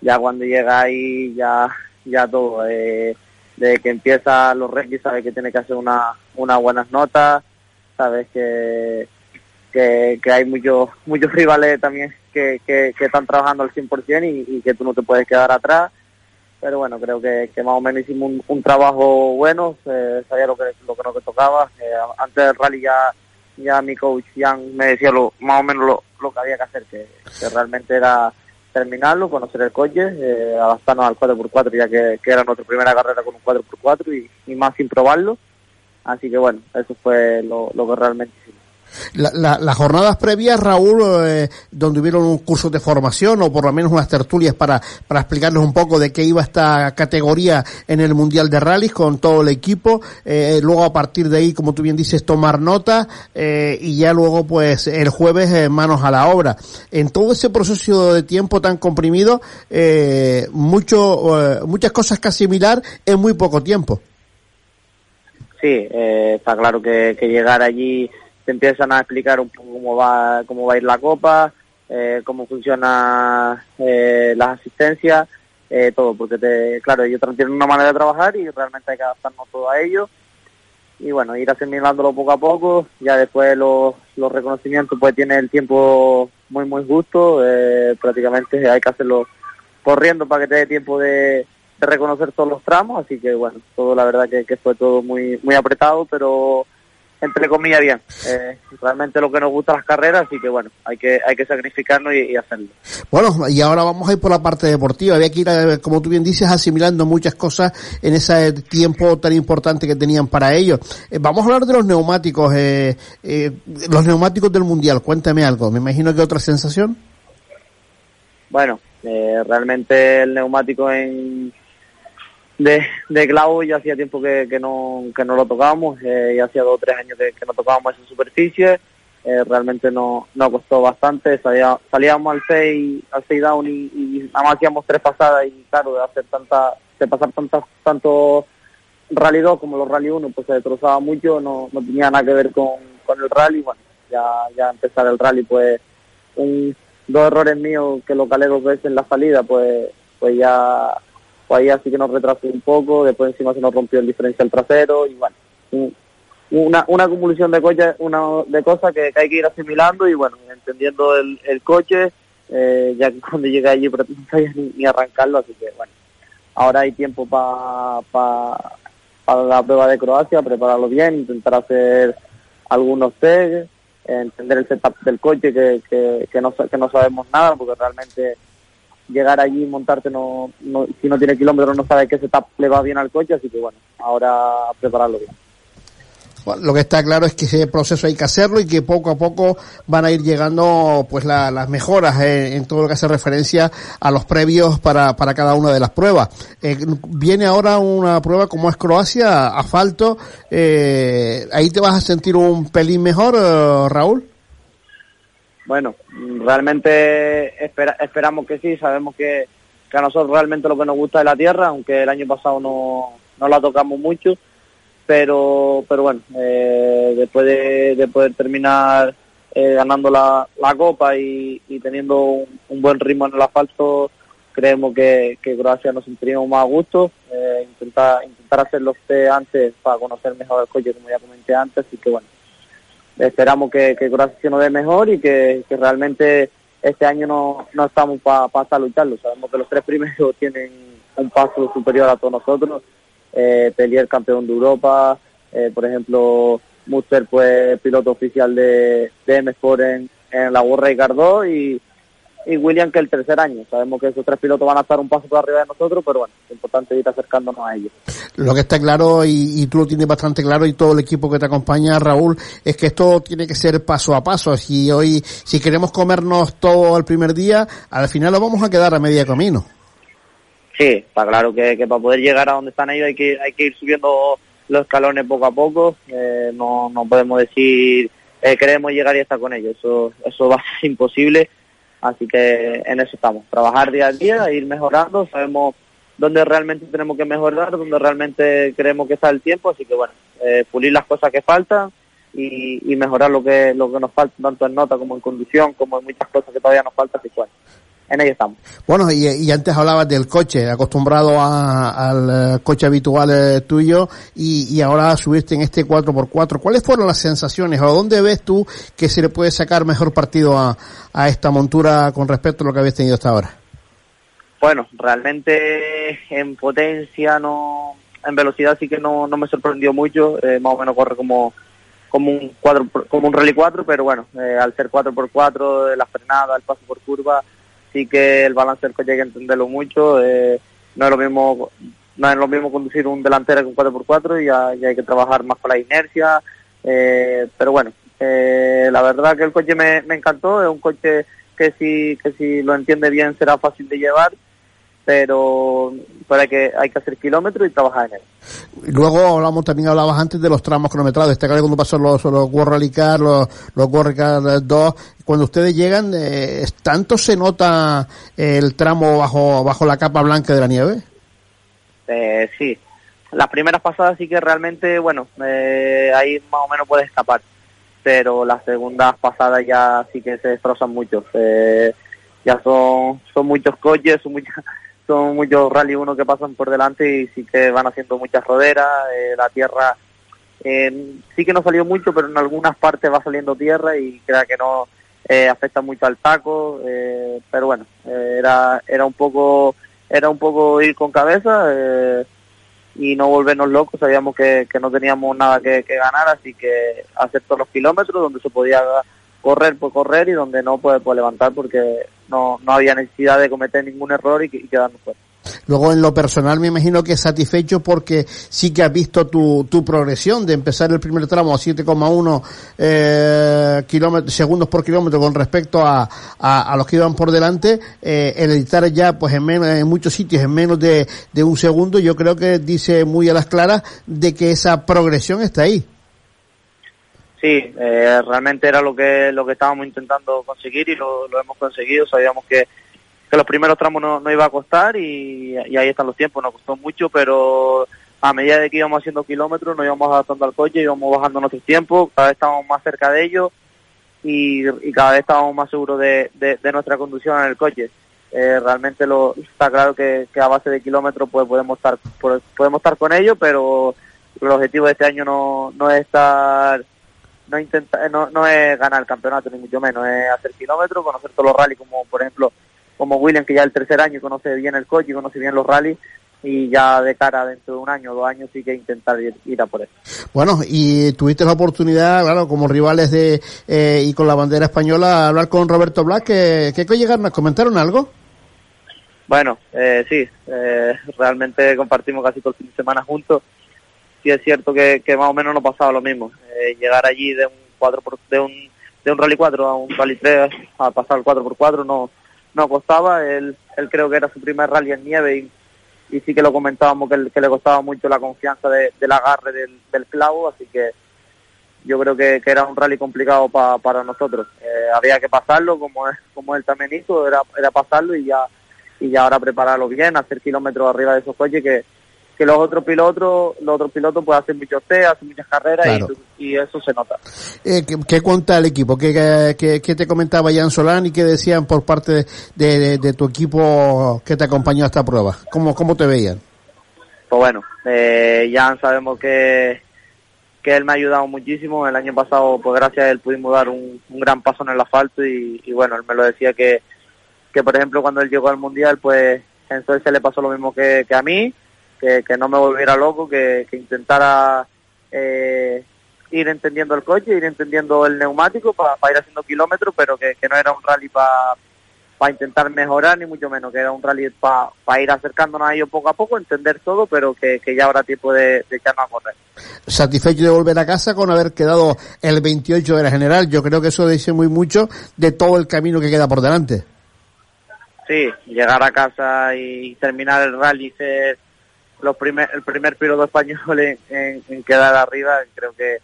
Speaker 13: ya cuando llega ahí, ya, ya todo, eh, desde que empieza los requisitos, sabes que tiene que hacer una, unas buenas notas, sabes que que, hay muchos muchos rivales también que, que, están trabajando al 100% y, y que tú no te puedes quedar atrás. Pero bueno, creo que, que más o menos hicimos un, trabajo bueno, sabía lo que, lo que nos tocaba. Eh, antes del rally ya, ya mi coach Jan me decía lo, más o menos lo, lo que había que hacer, que, que realmente era terminarlo, conocer el coche, eh, adaptarnos al 4x4 ya que, que era nuestra primera carrera con un 4x4 y, y más sin probarlo. Así que bueno, eso fue lo, lo que realmente hicimos.
Speaker 4: La, la, las jornadas previas, Raúl, eh, donde hubieron un curso de formación o por lo menos unas tertulias para, para explicarnos un poco de qué iba esta categoría en el Mundial de Rallys con todo el equipo, eh, luego a partir de ahí, como tú bien dices, tomar nota eh, y ya luego pues el jueves eh, manos a la obra. En todo ese proceso de tiempo tan comprimido, eh, mucho, muchas cosas que asimilar en muy poco tiempo.
Speaker 13: Sí, está claro que, llegar allí te empiezan a explicar un poco cómo va, cómo va a ir la copa, eh, cómo funciona eh, las asistencias, eh, todo, porque te, claro, ellos tienen una manera de trabajar y realmente hay que adaptarnos todo a ellos. Y bueno, ir asimilándolo poco a poco, ya después los, los reconocimientos pues tiene el tiempo muy muy justo, eh, prácticamente hay que hacerlo corriendo para que te dé tiempo de, de reconocer todos los tramos, así que bueno, todo la verdad que, que fue todo muy muy apretado, pero entre comillas bien. Eh, realmente lo que nos gusta las carreras, así que bueno, hay que hay que sacrificarnos y, hacerlo.
Speaker 4: Bueno, y ahora vamos a ir por la parte deportiva. Había que ir, eh, como tú bien dices, asimilando muchas cosas en ese tiempo tan importante que tenían para ellos. Eh, vamos a hablar de los neumáticos, los neumáticos del mundial. Cuéntame algo. Me imagino que otra sensación.
Speaker 13: Bueno, realmente el neumático en de, de clavo ya hacía tiempo que, que, no, que no lo tocábamos, eh, ya hacía dos o tres años que, no tocábamos esa superficie, eh, realmente no, nos costó bastante, salía, salíamos al 6, al 6 down y, y, nada más hacíamos tres pasadas y claro, de hacer tanta, de pasar tantas, tanto rally 2 como los rally 1 pues se destrozaba mucho, no, no tenía nada que ver con, con el rally, bueno, ya, ya empezar el rally pues un, dos errores míos que lo calé dos veces en la salida pues, pues ya pues ahí así que nos retrasó un poco, después encima se nos rompió el diferencial trasero y bueno, una, una acumulación de, coche, una, de cosas que, hay que ir asimilando y bueno, entendiendo el, el coche, eh, ya que cuando llegué allí no ni, arrancarlo, así que bueno, ahora hay tiempo para para la prueba de Croacia, prepararlo bien, intentar hacer algunos test, entender el setup del coche que, que, que, no, que no sabemos nada, porque realmente llegar allí y montarte no, no, si no tiene kilómetros no sabe qué setup le va bien al coche, así que bueno, ahora prepararlo bien.
Speaker 4: lo que está claro es que ese proceso hay que hacerlo y que poco a poco van a ir llegando pues las mejoras en todo lo que hace referencia a los previos para, para cada una de las pruebas. Eh, viene ahora una prueba como es Croacia, asfalto, eh, ahí te vas a sentir un pelín mejor, eh, Raúl
Speaker 13: bueno, realmente esperamos que sí, sabemos que, a nosotros realmente lo que nos gusta es la tierra, aunque el año pasado no, no la tocamos mucho, pero, pero bueno, eh, después de, poder terminar eh, ganando la, la copa y, teniendo un, buen ritmo en el asfalto, creemos que, que Croacia nos sentiríamos más a gusto, eh, intentar, intentar hacer los test antes para conocer mejor el coche, como ya comenté antes, y que bueno, esperamos que, que Croacia nos dé mejor y que, realmente este año no, no estamos para pa lucharlo. Sabemos que los tres primeros tienen un paso superior a todos nosotros. Eh, Pelier campeón de Europa, eh, por ejemplo, Muster pues piloto oficial de, de M-Sport en, en la World Ricardo y, y William que el tercer año. Sabemos que esos tres pilotos van a estar un paso por arriba de nosotros, pero bueno, es importante ir acercándonos a ellos.
Speaker 4: Lo que está claro, y, tú lo tienes bastante claro, y todo el equipo que te acompaña, Raúl, es que esto tiene que ser paso a paso. Si hoy, si queremos comernos todo el primer día, al final lo vamos a quedar a media camino.
Speaker 13: Sí, está claro que, para poder llegar a donde están ellos hay que, hay que ir subiendo los escalones poco a poco. Eh, no, no podemos decir eh, queremos llegar y estar con ellos. Eso, eso va a ser imposible Así que en eso estamos, trabajar día a día, ir mejorando, sabemos dónde realmente tenemos que mejorar, dónde realmente queremos que está el tiempo, así que bueno, eh, pulir las cosas que faltan y, mejorar lo que lo que nos falta, tanto en nota como en conducción, como en muchas cosas que todavía nos que bueno, en ello estamos.
Speaker 4: Bueno, y, antes hablabas del coche, acostumbrado al eh, coche habitual eh, tuyo y, ahora subiste en este 4x4. ¿Cuáles fueron las sensaciones o dónde ves tú que se le puede sacar mejor partido a, esta montura con respecto a lo que habías tenido hasta ahora?
Speaker 13: Bueno, realmente en potencia no, en velocidad sí que no, no me sorprendió mucho, eh, más o menos corre como como un cuatro, como un rally 4, pero bueno, al ser 4x4, la frenada, el paso por curva, sí que el balance del coche hay que entenderlo mucho. Eh, no es lo mismo no es lo mismo conducir un delantero que un 4x4 y, hay que trabajar más con la inercia. Eh, pero bueno, eh, la verdad que el coche me, me encantó. Es un coche que si, que si lo entiende bien será fácil de llevar pero, para que hay que hacer kilómetros y trabajar en él.
Speaker 4: Luego hablamos, también hablabas antes de los tramos cronometrados, este cuando pasó los, los World Rally Car, los, los World Rally 2, cuando ustedes llegan, eh, ¿tanto se nota el tramo bajo, bajo la capa blanca de la nieve?
Speaker 13: Eh, sí, las primeras pasadas sí que realmente, bueno, eh, ahí más o menos puedes escapar, pero las segundas pasadas ya sí que se destrozan mucho. Eh, ya son, son muchos coches, son muchas son muchos rally uno que pasan por delante y sí que van haciendo muchas roderas, eh, la tierra eh, sí que no salió mucho, pero en algunas partes va saliendo tierra y crea que no eh, afecta mucho al taco, pero bueno, era era un poco era un poco ir con cabeza y no volvernos locos, sabíamos que, que no teníamos nada que, que ganar, así que hacer todos los kilómetros donde se podía correr por correr y donde no puede pues, levantar porque no, no había necesidad de cometer ningún error y, y quedarnos fuera.
Speaker 4: Luego en lo personal me imagino que satisfecho porque sí que has visto tu, tu progresión de empezar el primer tramo a 7,1 eh, segundos por kilómetro con respecto a, a, a los que iban por delante, eh, el editar ya pues en, menos, en muchos sitios en menos de, de un segundo, yo creo que dice muy a las claras de que esa progresión está ahí.
Speaker 13: Sí, eh, realmente era lo que lo que estábamos intentando conseguir y lo, hemos conseguido. Sabíamos que, que los primeros tramos no, no iba a costar y, ahí están los tiempos. Nos costó mucho, pero a medida de que íbamos haciendo kilómetros, nos íbamos adaptando al coche, íbamos bajando nuestros tiempos, cada vez estábamos más cerca de ellos y, cada vez estábamos más seguros de, de, nuestra conducción en el coche. Eh, realmente lo está claro que, que, a base de kilómetros pues podemos estar podemos estar con ellos, pero el objetivo de este año no, no es estar no intenta, no, no es ganar el campeonato ni mucho menos, es hacer kilómetros, conocer todos los rallies como por ejemplo como William que ya el tercer año conoce bien el coche, conoce bien los rallies y ya de cara dentro de un año o dos años sí que intentar ir, ir, a por eso.
Speaker 4: Bueno, y tuviste la oportunidad, claro, como rivales de eh, y con la bandera española, hablar con Roberto Black, que, que llegaron, ¿nos comentaron algo?
Speaker 13: Bueno, eh, sí, eh, realmente compartimos casi todo el fin de semana juntos. Sí es cierto que, que más o menos nos pasaba lo mismo. Eh, llegar allí de un 4 por, de un de un rally 4 a un rally 3 a pasar al 4 por 4 no no costaba. Él, él creo que era su primer rally en nieve y, y sí que lo comentábamos que, le costaba mucho la confianza de, del agarre del, clavo, así que yo creo que, que era un rally complicado pa, para nosotros. Eh, había que pasarlo como, como él también hizo, era, era pasarlo y ya y ya ahora prepararlo bien, hacer kilómetros arriba de esos coches que, que los otros pilotos, los otros pilotos pueden hacer muchos test, hacen muchas carreras claro. y, y, eso se nota.
Speaker 4: Eh, ¿qué, ¿qué, cuenta el equipo? ¿Qué, qué, qué te comentaba Jan Solán y qué decían por parte de, de, de, tu equipo que te acompañó a esta prueba? ¿Cómo, cómo te veían?
Speaker 13: Pues bueno, eh, Jan sabemos que, que él me ha ayudado muchísimo. El año pasado, pues gracias a él pudimos dar un, un gran paso en el asfalto y, y bueno, él me lo decía que que por ejemplo cuando él llegó al mundial pues entonces se le pasó lo mismo que, que a mí que, que, no me volviera loco que, que intentara eh, ir entendiendo el coche ir entendiendo el neumático para pa ir haciendo kilómetros pero que, que no era un rally para pa intentar mejorar ni mucho menos que era un rally para pa ir acercándonos a ellos poco a poco entender todo pero que, que ya habrá tiempo de, de echarnos a correr.
Speaker 4: Satisfecho de volver a casa con haber quedado el 28 de la general. Yo creo que eso dice muy mucho de todo el camino que queda por delante.
Speaker 13: Sí, llegar a casa y terminar el rally, ser los primer, el primer piloto español en, quedar arriba, creo que,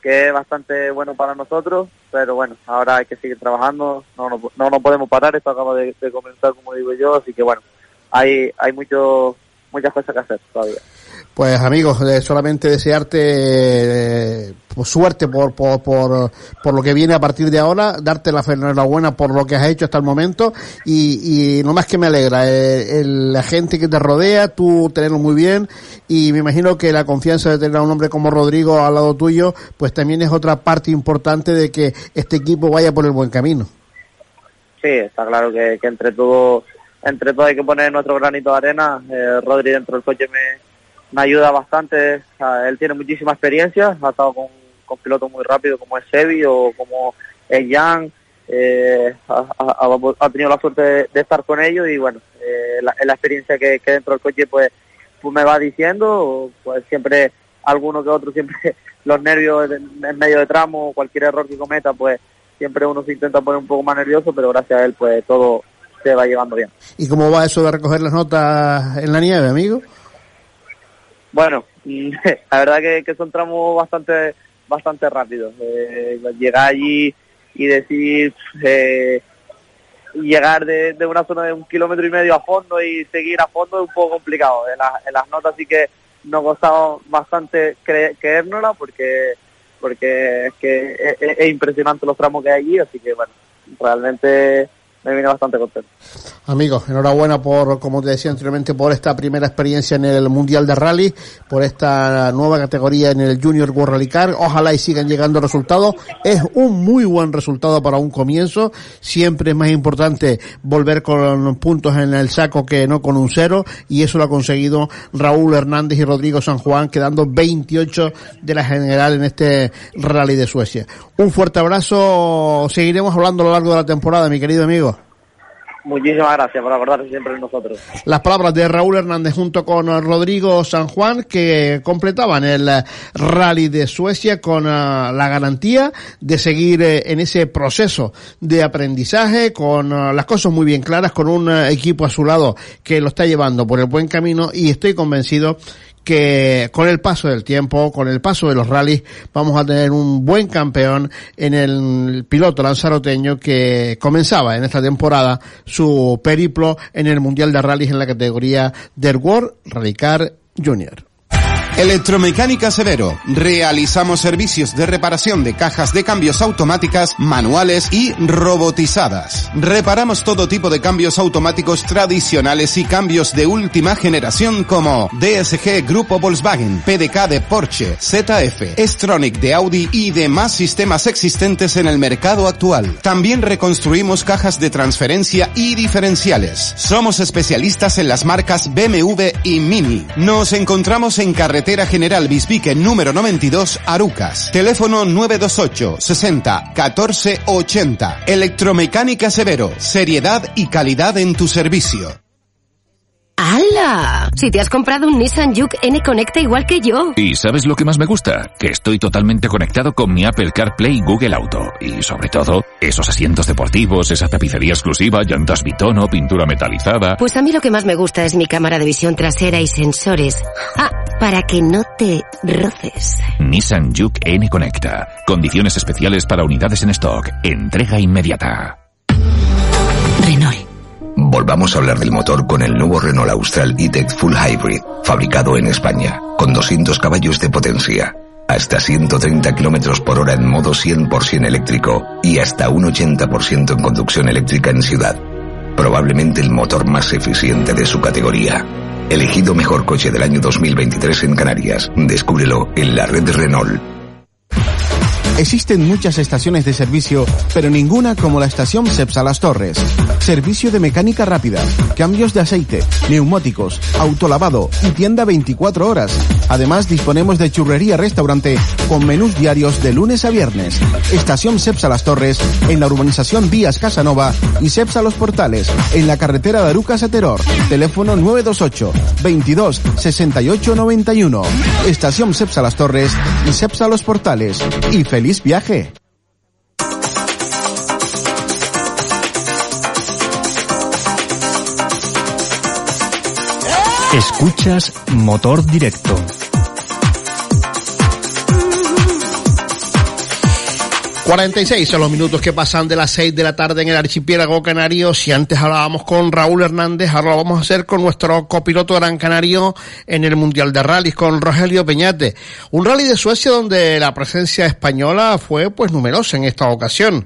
Speaker 13: que es bastante bueno para nosotros, pero bueno, ahora hay que seguir trabajando, no no, no, no podemos parar, esto acaba de, de, comenzar como digo yo, así que bueno, hay, hay mucho, muchas cosas que hacer todavía.
Speaker 4: Pues amigos, eh, solamente desearte eh, pues, suerte por, por, por, por, lo que viene a partir de ahora, darte la enhorabuena por lo que has hecho hasta el momento y, y no más que me alegra, eh, el, la gente que te rodea, tú tenerlo muy bien y me imagino que la confianza de tener a un hombre como Rodrigo al lado tuyo, pues también es otra parte importante de que este equipo vaya por el buen camino.
Speaker 13: Sí, está claro que, que entre todo entre todo hay que poner nuestro granito de arena, eh, Rodri dentro del coche me me ayuda bastante. Él tiene muchísima experiencia, ha estado con, con pilotos muy rápidos como es Sebi o como es Jan. Eh, ha, tenido la suerte de, estar con ellos y bueno, eh, la, la, experiencia que, que, dentro del coche pues, pues me va diciendo, pues siempre alguno que otro, siempre los nervios en medio de tramo, cualquier error que cometa, pues siempre uno se intenta poner un poco más nervioso, pero gracias a él pues todo se va llevando bien.
Speaker 4: ¿Y cómo va eso de recoger las notas en la nieve, amigo?
Speaker 13: Bueno, la verdad que, son tramos bastante bastante rápidos. Eh, llegar allí y decir eh, llegar de, de, una zona de un kilómetro y medio a fondo y seguir a fondo es un poco complicado. En, la, en las notas sí que nos costaba bastante cre creérnosla porque porque es que es, impresionante los tramos que hay allí, así que bueno, realmente me vine bastante contento.
Speaker 4: Amigos, enhorabuena por, como te decía anteriormente, por esta primera experiencia en el Mundial de Rally, por esta nueva categoría en el Junior World Rally Car. Ojalá y sigan llegando resultados. Es un muy buen resultado para un comienzo. Siempre es más importante volver con puntos en el saco que no con un cero. Y eso lo ha conseguido Raúl Hernández y Rodrigo San Juan, quedando 28 de la general en este Rally de Suecia. Un fuerte abrazo. Seguiremos hablando a lo largo de la temporada, mi querido amigo.
Speaker 13: Muchísimas gracias por acordarse siempre de nosotros.
Speaker 4: Las palabras de Raúl Hernández junto con Rodrigo San Juan que completaban el rally de Suecia con uh, la garantía de seguir eh, en ese proceso de aprendizaje con uh, las cosas muy bien claras, con un uh, equipo a su lado que lo está llevando por el buen camino y estoy convencido que con el paso del tiempo, con el paso de los rallies, vamos a tener un buen campeón en el piloto lanzaroteño que comenzaba en esta temporada su periplo en el Mundial de Rallys en la categoría del World Rally Car Junior.
Speaker 12: Electromecánica Severo. Realizamos servicios de reparación de cajas de cambios automáticas, manuales y robotizadas. Reparamos todo tipo de cambios automáticos tradicionales y cambios de última generación como DSG Grupo Volkswagen, PDK de Porsche, ZF, Stronic de Audi y demás sistemas existentes en el mercado actual. También reconstruimos cajas de transferencia y diferenciales. Somos especialistas en las marcas BMW y Mini. Nos encontramos en carretera Carretera General Bispique número 92, Arucas. Teléfono 928 60 14 80. Electromecánica Severo. Seriedad y calidad en tu servicio.
Speaker 8: ¡Hala! Si te has comprado un Nissan Juke N Conecta igual que yo.
Speaker 9: ¿Y sabes lo que más me gusta? Que estoy totalmente conectado con mi Apple CarPlay y Google Auto. Y sobre todo, esos asientos deportivos, esa tapicería exclusiva, llantas bitono, pintura metalizada.
Speaker 8: Pues a mí lo que más me gusta es mi cámara de visión trasera y sensores. Ah, para que no te roces.
Speaker 9: Nissan Juke N Conecta. Condiciones especiales para unidades en stock. Entrega inmediata.
Speaker 2: Renault.
Speaker 5: Volvamos a hablar del motor con el nuevo Renault Austral E-Tech Full Hybrid, fabricado en España, con 200 caballos de potencia, hasta 130 km por hora en modo 100% eléctrico y hasta un 80% en conducción eléctrica en ciudad. Probablemente el motor más eficiente de su categoría. Elegido mejor coche del año 2023 en Canarias. Descúbrelo en la red Renault.
Speaker 12: Existen muchas estaciones de servicio, pero ninguna como la estación Cepsa Las Torres. Servicio de mecánica rápida, cambios de aceite, neumáticos, autolavado y tienda 24 horas. Además disponemos de churrería restaurante con menús diarios de lunes a viernes. Estación Cepsa Las Torres en la urbanización Vías Casanova y Cepsa Los Portales en la carretera de Arucas a Teror. Teléfono 928 22 68 91. Estación Cepsa Las Torres y Cepsa Los Portales. Y feliz viaje.
Speaker 10: Escuchas Motor Directo.
Speaker 4: ...46 son los minutos que pasan de las 6 de la tarde en el archipiélago canario. Si antes hablábamos con Raúl Hernández, ahora lo vamos a hacer con nuestro copiloto Gran Canario en el Mundial de Rallys, con Rogelio Peñate. Un rally de Suecia donde la presencia española fue pues numerosa en esta ocasión.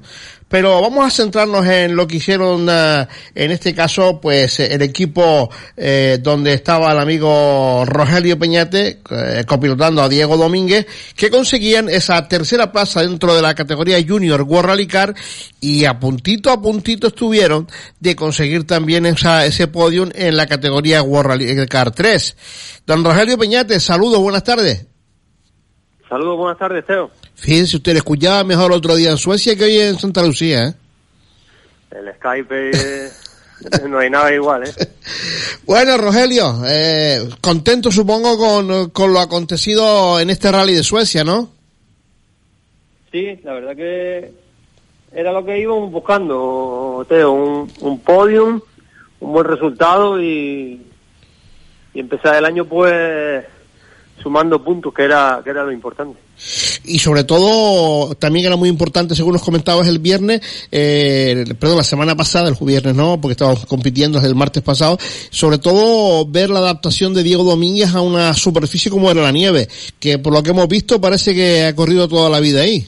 Speaker 4: Pero vamos a centrarnos en lo que hicieron, uh, en este caso, pues el equipo eh, donde estaba el amigo Rogelio Peñate, eh, copilotando a Diego Domínguez, que conseguían esa tercera plaza dentro de la categoría Junior World Rally Car y a puntito a puntito estuvieron de conseguir también esa, ese podium en la categoría World Rally Car 3. Don Rogelio Peñate, saludos, buenas tardes.
Speaker 14: Saludos, buenas tardes, Teo.
Speaker 4: Fíjense, usted le escuchaba mejor otro día en Suecia que hoy en Santa Lucía, ¿eh?
Speaker 14: El Skype eh, no hay nada igual, ¿eh?
Speaker 4: bueno, Rogelio, eh, contento supongo con, con lo acontecido en este rally de Suecia, ¿no?
Speaker 14: Sí, la verdad que era lo que íbamos buscando, Teo, un, un podium, un buen resultado y, y empezar el año pues sumando puntos, que era, que era lo importante.
Speaker 4: Y sobre todo, también era muy importante, según nos comentabas el viernes, eh, perdón, la semana pasada, el viernes no, porque estábamos compitiendo desde el martes pasado, sobre todo ver la adaptación de Diego Domínguez a una superficie como era la nieve, que por lo que hemos visto parece que ha corrido toda la vida ahí.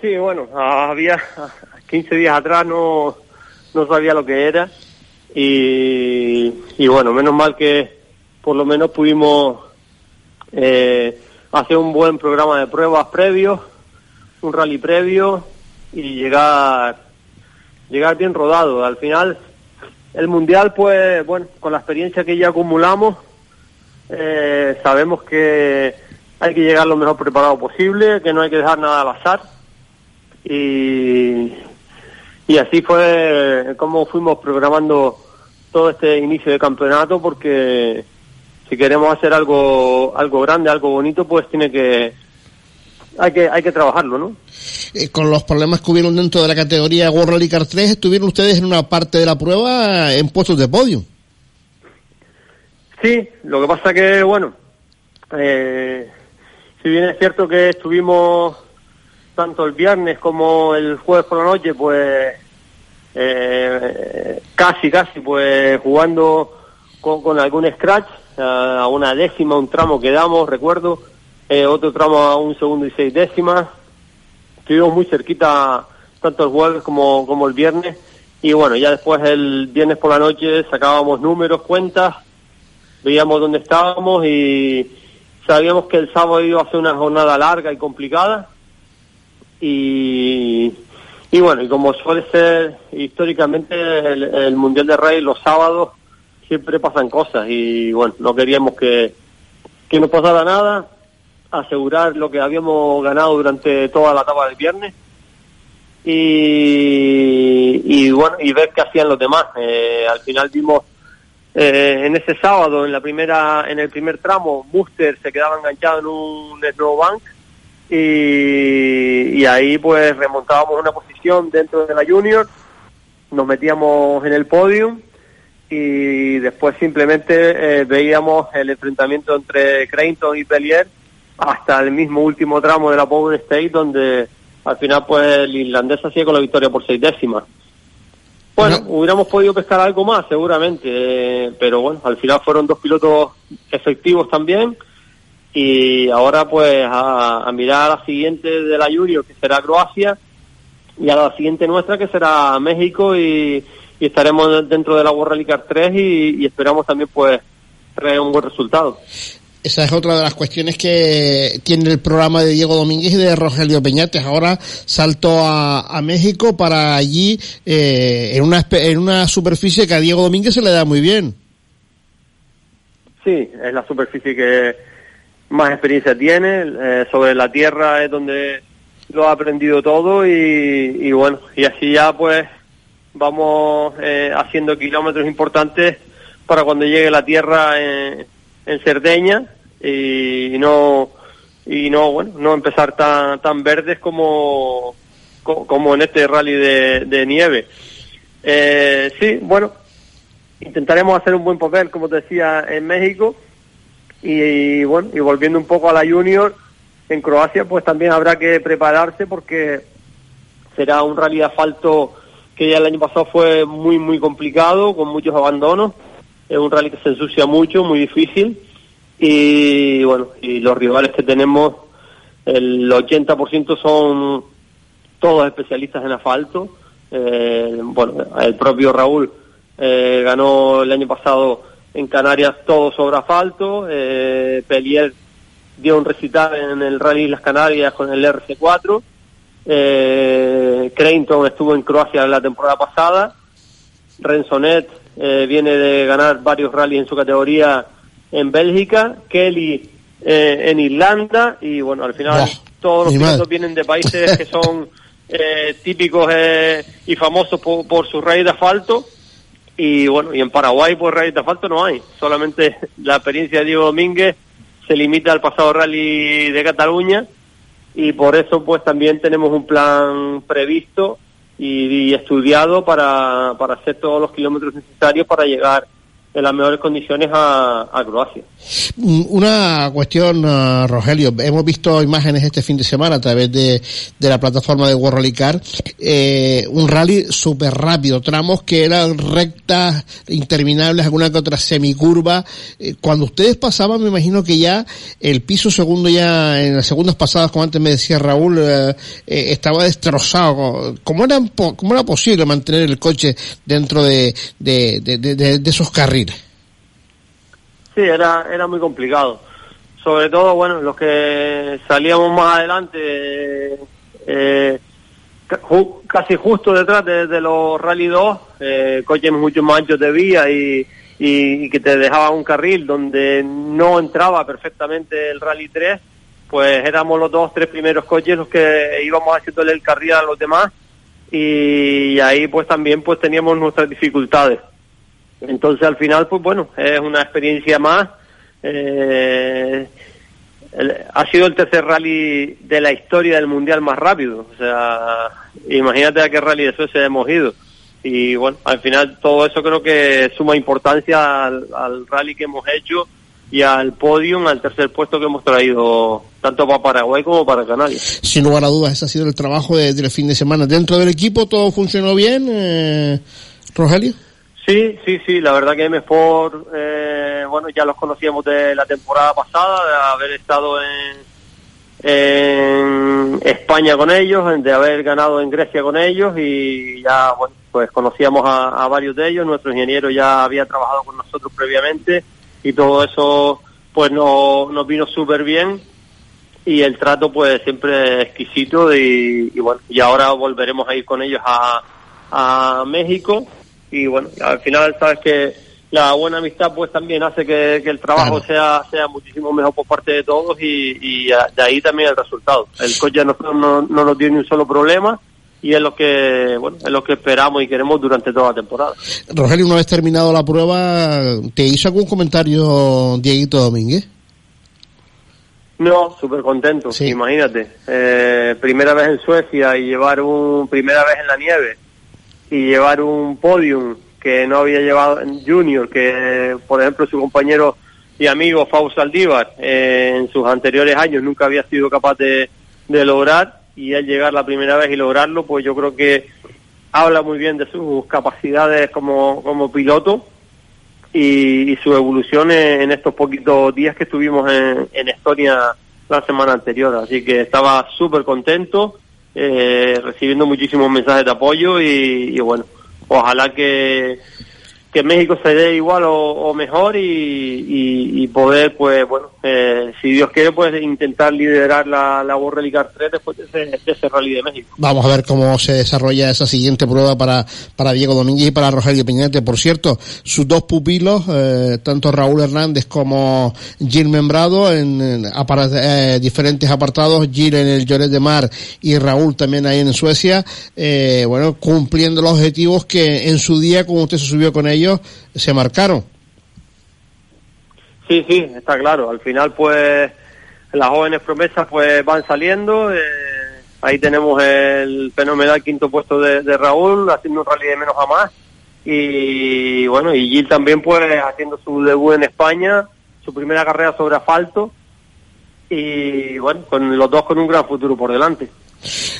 Speaker 14: Sí, bueno, había 15 días atrás no, no sabía lo que era y, y bueno, menos mal que por lo menos pudimos eh, hacer un buen programa de pruebas previos, un rally previo y llegar, llegar bien rodado. Al final, el mundial, pues bueno, con la experiencia que ya acumulamos, eh, sabemos que hay que llegar lo mejor preparado posible, que no hay que dejar nada al azar. Y, y así fue como fuimos programando todo este inicio de campeonato porque si queremos hacer algo algo grande, algo bonito, pues tiene que hay que hay que trabajarlo, ¿no?
Speaker 4: Eh, con los problemas que hubieron dentro de la categoría World Rally Car 3, estuvieron ustedes en una parte de la prueba en puestos de podio.
Speaker 14: Sí, lo que pasa que, bueno, eh, si bien es cierto que estuvimos tanto el viernes como el jueves por la noche, pues eh, casi, casi, pues jugando con, algún scratch, a una décima, un tramo que damos, recuerdo, eh, otro tramo a un segundo y seis décimas. Estuvimos muy cerquita tanto el jueves como, como el viernes. Y bueno, ya después el viernes por la noche sacábamos números, cuentas, veíamos dónde estábamos y sabíamos que el sábado iba a ser una jornada larga y complicada. Y, y bueno, y como suele ser históricamente el, Mundial de Rey, los sábados siempre pasan cosas y bueno, no queríamos que, que no pasara nada, asegurar lo que habíamos ganado durante toda la etapa del viernes y, y bueno, y ver qué hacían los demás. Eh, al final vimos eh, en ese sábado, en la primera, en el primer tramo, Buster se quedaba enganchado en un snowbank y, y ahí pues remontábamos una posición dentro de la Junior, nos metíamos en el podium y después simplemente eh, veíamos el enfrentamiento entre Creighton y Pellier hasta el mismo último tramo de la Power State donde al final pues el irlandés hacía con la victoria por seis décimas. Bueno, hubiéramos podido pescar algo más seguramente, eh, pero bueno, al final fueron dos pilotos efectivos también y ahora pues a, mirar a la siguiente de la Junior que será Croacia y a la siguiente nuestra que será México y, estaremos dentro de la World Rally Car 3 y, esperamos también pues traer un buen resultado.
Speaker 4: Esa es otra de las cuestiones que tiene el programa de Diego Domínguez y de Rogelio Peñates. Ahora salto a, México para allí eh, en, una, en una superficie que a Diego Domínguez se le da muy bien.
Speaker 14: Sí, es la superficie que, más experiencia tiene, eh, sobre la tierra es donde lo ha aprendido todo y, bueno, y así ya pues vamos eh, haciendo kilómetros importantes para cuando llegue la tierra en, Cerdeña y, no y no bueno no empezar tan tan verdes como como en este rally de, nieve. Eh, sí bueno intentaremos hacer un buen papel como te decía en México. Y, bueno, y volviendo un poco a la Junior, en Croacia pues también habrá que prepararse porque será un rally de asfalto que ya el año pasado fue muy muy complicado, con muchos abandonos. Es un rally que se ensucia mucho, muy difícil. Y bueno, y los rivales que tenemos, el 80% son todos especialistas en asfalto. Eh, bueno, el propio Raúl eh, ganó el año pasado en Canarias todo sobre asfalto. Eh, Pelier dio un recital en el Rally Las Canarias con el RC4. Eh, estuvo en Croacia la temporada pasada. Rensonet eh, viene de ganar varios rallies en su categoría en Bélgica. Kelly eh, en Irlanda. Y bueno, al final todos los pilotos vienen de países que son eh, típicos y famosos por, por su rally de asfalto y bueno, y en Paraguay pues rally de asfalto no hay, solamente la experiencia de Diego Domínguez se limita al pasado rally de Cataluña y por eso pues también tenemos un plan previsto y, estudiado para, para hacer todos los kilómetros necesarios para llegar en las mejores condiciones a, a Croacia.
Speaker 4: Mm, una cuestión, uh, Rogelio. Hemos visto imágenes este fin de semana a través de, de la plataforma de World Rally Car. Eh, un rally súper rápido, tramos que eran rectas interminables, alguna que otra semicurva. Eh, cuando ustedes pasaban, me imagino que ya el piso segundo, ya en las segundas pasadas, como antes me decía Raúl, eh, eh estaba destrozado. ¿Cómo era, ¿Cómo era posible mantener el coche dentro de, de, de, de, de esos carriles?
Speaker 14: Sí, era, era muy complicado. Sobre todo, bueno, los que salíamos más adelante, eh, casi justo detrás de, los Rally 2, eh, coches mucho más anchos de vía y, y, que te dejaba un carril donde no entraba perfectamente el Rally 3, pues éramos los dos, tres primeros coches los que íbamos haciéndole el carril a los demás y ahí pues también pues teníamos nuestras dificultades. Entonces al final, pues bueno, es una experiencia más. Eh, ha sido el tercer rally de la historia del mundial más rápido. O sea, imagínate a qué rally de Suecia hemos ido. Y bueno, al final todo eso creo que suma importancia al, rally que hemos hecho y al podium, al tercer puesto que hemos traído tanto para Paraguay como para Canarias.
Speaker 4: Sin lugar a dudas, ese ha sido el trabajo del fin de semana. ¿Dentro del equipo todo funcionó bien, eh, Rogelio?
Speaker 14: Sí, sí, sí, la verdad que mejor, eh, bueno, ya los conocíamos de la temporada pasada, de haber estado en, España con ellos, de haber ganado en Grecia con ellos y ya, bueno, pues conocíamos a, varios de ellos, nuestro ingeniero ya había trabajado con nosotros previamente y todo eso pues no, nos vino súper bien y el trato pues siempre exquisito y, bueno, y ahora volveremos a ir con ellos a México y bueno, al final sabes que la buena amistad pues también hace que, el trabajo sea sea muchísimo mejor por parte de todos y, de ahí también el resultado. El coche no, no, no nos dio ni un solo problema y es lo que bueno es lo que esperamos y queremos durante toda la temporada.
Speaker 4: Rogelio, una vez terminado la prueba, ¿te hizo algún comentario Dieguito Domínguez?
Speaker 14: No, súper contento, imagínate. Eh, primera vez en Suecia y llevar un primera vez en la nieve y llevar un podium que no había llevado Junior, que por ejemplo su compañero y amigo Fausto Aldívar eh, en sus anteriores años nunca había sido capaz de, lograr y al llegar la primera vez y lograrlo, pues yo creo que habla muy bien de sus capacidades como, como piloto y, su evolución en, estos poquitos días que estuvimos en, en Estonia la semana anterior. Así que estaba súper contento eh, recibiendo muchísimos mensajes de apoyo y, bueno, ojalá que, que México se dé igual o, mejor y, poder, pues bueno, eh, si Dios quiere, pues intentar liderar la, la World Rally 3 después de ese, Rally de México.
Speaker 4: Vamos a ver cómo se desarrolla esa siguiente prueba para, para Diego Domínguez y para Rogelio Piñete. Por cierto, sus dos pupilos, eh, tanto Raúl Hernández como Gil Membrado, en, eh, diferentes apartados, Gil en el Lloret de Mar y Raúl también ahí en Suecia, eh, bueno, cumpliendo los objetivos que en su día, como usted se subió con ellos, se marcaron.
Speaker 14: Sí, sí, está claro. Al final, pues, las jóvenes promesas pues van saliendo. Eh, ahí tenemos el fenomenal quinto puesto de, Raúl, haciendo un rally de menos a más. Y bueno, y Gil también pues haciendo su debut en España, su primera carrera sobre asfalto. Y bueno, con los dos con un gran futuro por delante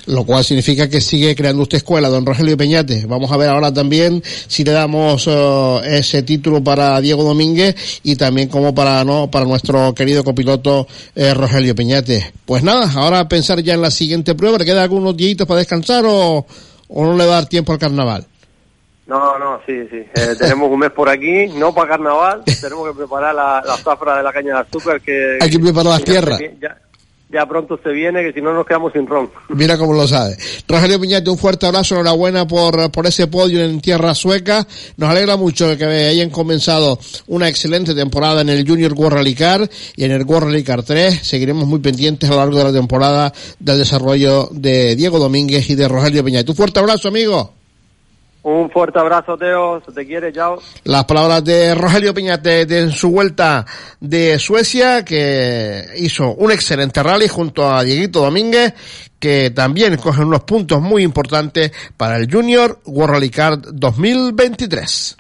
Speaker 4: lo cual significa que sigue creando usted escuela, don Rogelio Peñate. Vamos a ver ahora también si le damos eh, ese título para Diego Domínguez y también como para no para nuestro querido copiloto eh, Rogelio Peñate. Pues nada, ahora pensar ya en la siguiente prueba. ¿Le quedan algunos días para descansar o, o no le va a dar tiempo al carnaval?
Speaker 14: No, no, sí, sí. Eh, tenemos un mes por aquí, no para carnaval. tenemos que preparar la, la zafra de la caña de azúcar que...
Speaker 4: Hay que preparar las tierras
Speaker 14: ya pronto se viene, que si no nos quedamos sin ron.
Speaker 4: Mira cómo lo sabe. Rogelio Piñate, un fuerte abrazo, enhorabuena por, por ese podio en tierra sueca. Nos alegra mucho que hayan comenzado una excelente temporada en el Junior World Rally Car y en el World Rally Car 3. Seguiremos muy pendientes a lo largo de la temporada del desarrollo de Diego Domínguez y de Rogelio Piñate. Un fuerte abrazo, amigo.
Speaker 14: Un fuerte abrazo, Teo. Se te quiere, chao.
Speaker 4: Las palabras de Rogelio Piñate de, su vuelta de Suecia, que hizo un excelente rally junto a Dieguito Domínguez, que también coge unos puntos muy importantes para el Junior World Rally Card 2023.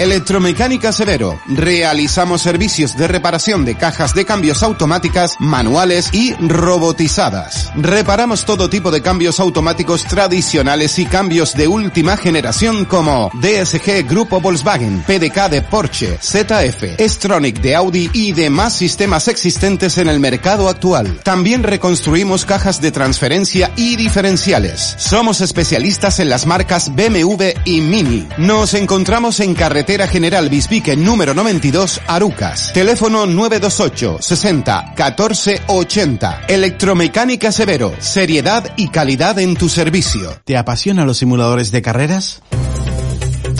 Speaker 12: Electromecánica Severo. Realizamos servicios de reparación de cajas de cambios automáticas, manuales y robotizadas. Reparamos todo tipo de cambios automáticos tradicionales y cambios de última generación como DSG Grupo Volkswagen, PDK de Porsche, ZF, Stronic de Audi y demás sistemas existentes en el mercado actual. También reconstruimos cajas de transferencia y diferenciales. Somos especialistas en las marcas BMW y Mini. Nos encontramos en carretera General Bisbique número 92, Arucas. Teléfono 928 60 14 80. Electromecánica Severo. Seriedad y calidad en tu servicio.
Speaker 7: ¿Te apasionan los simuladores de carreras?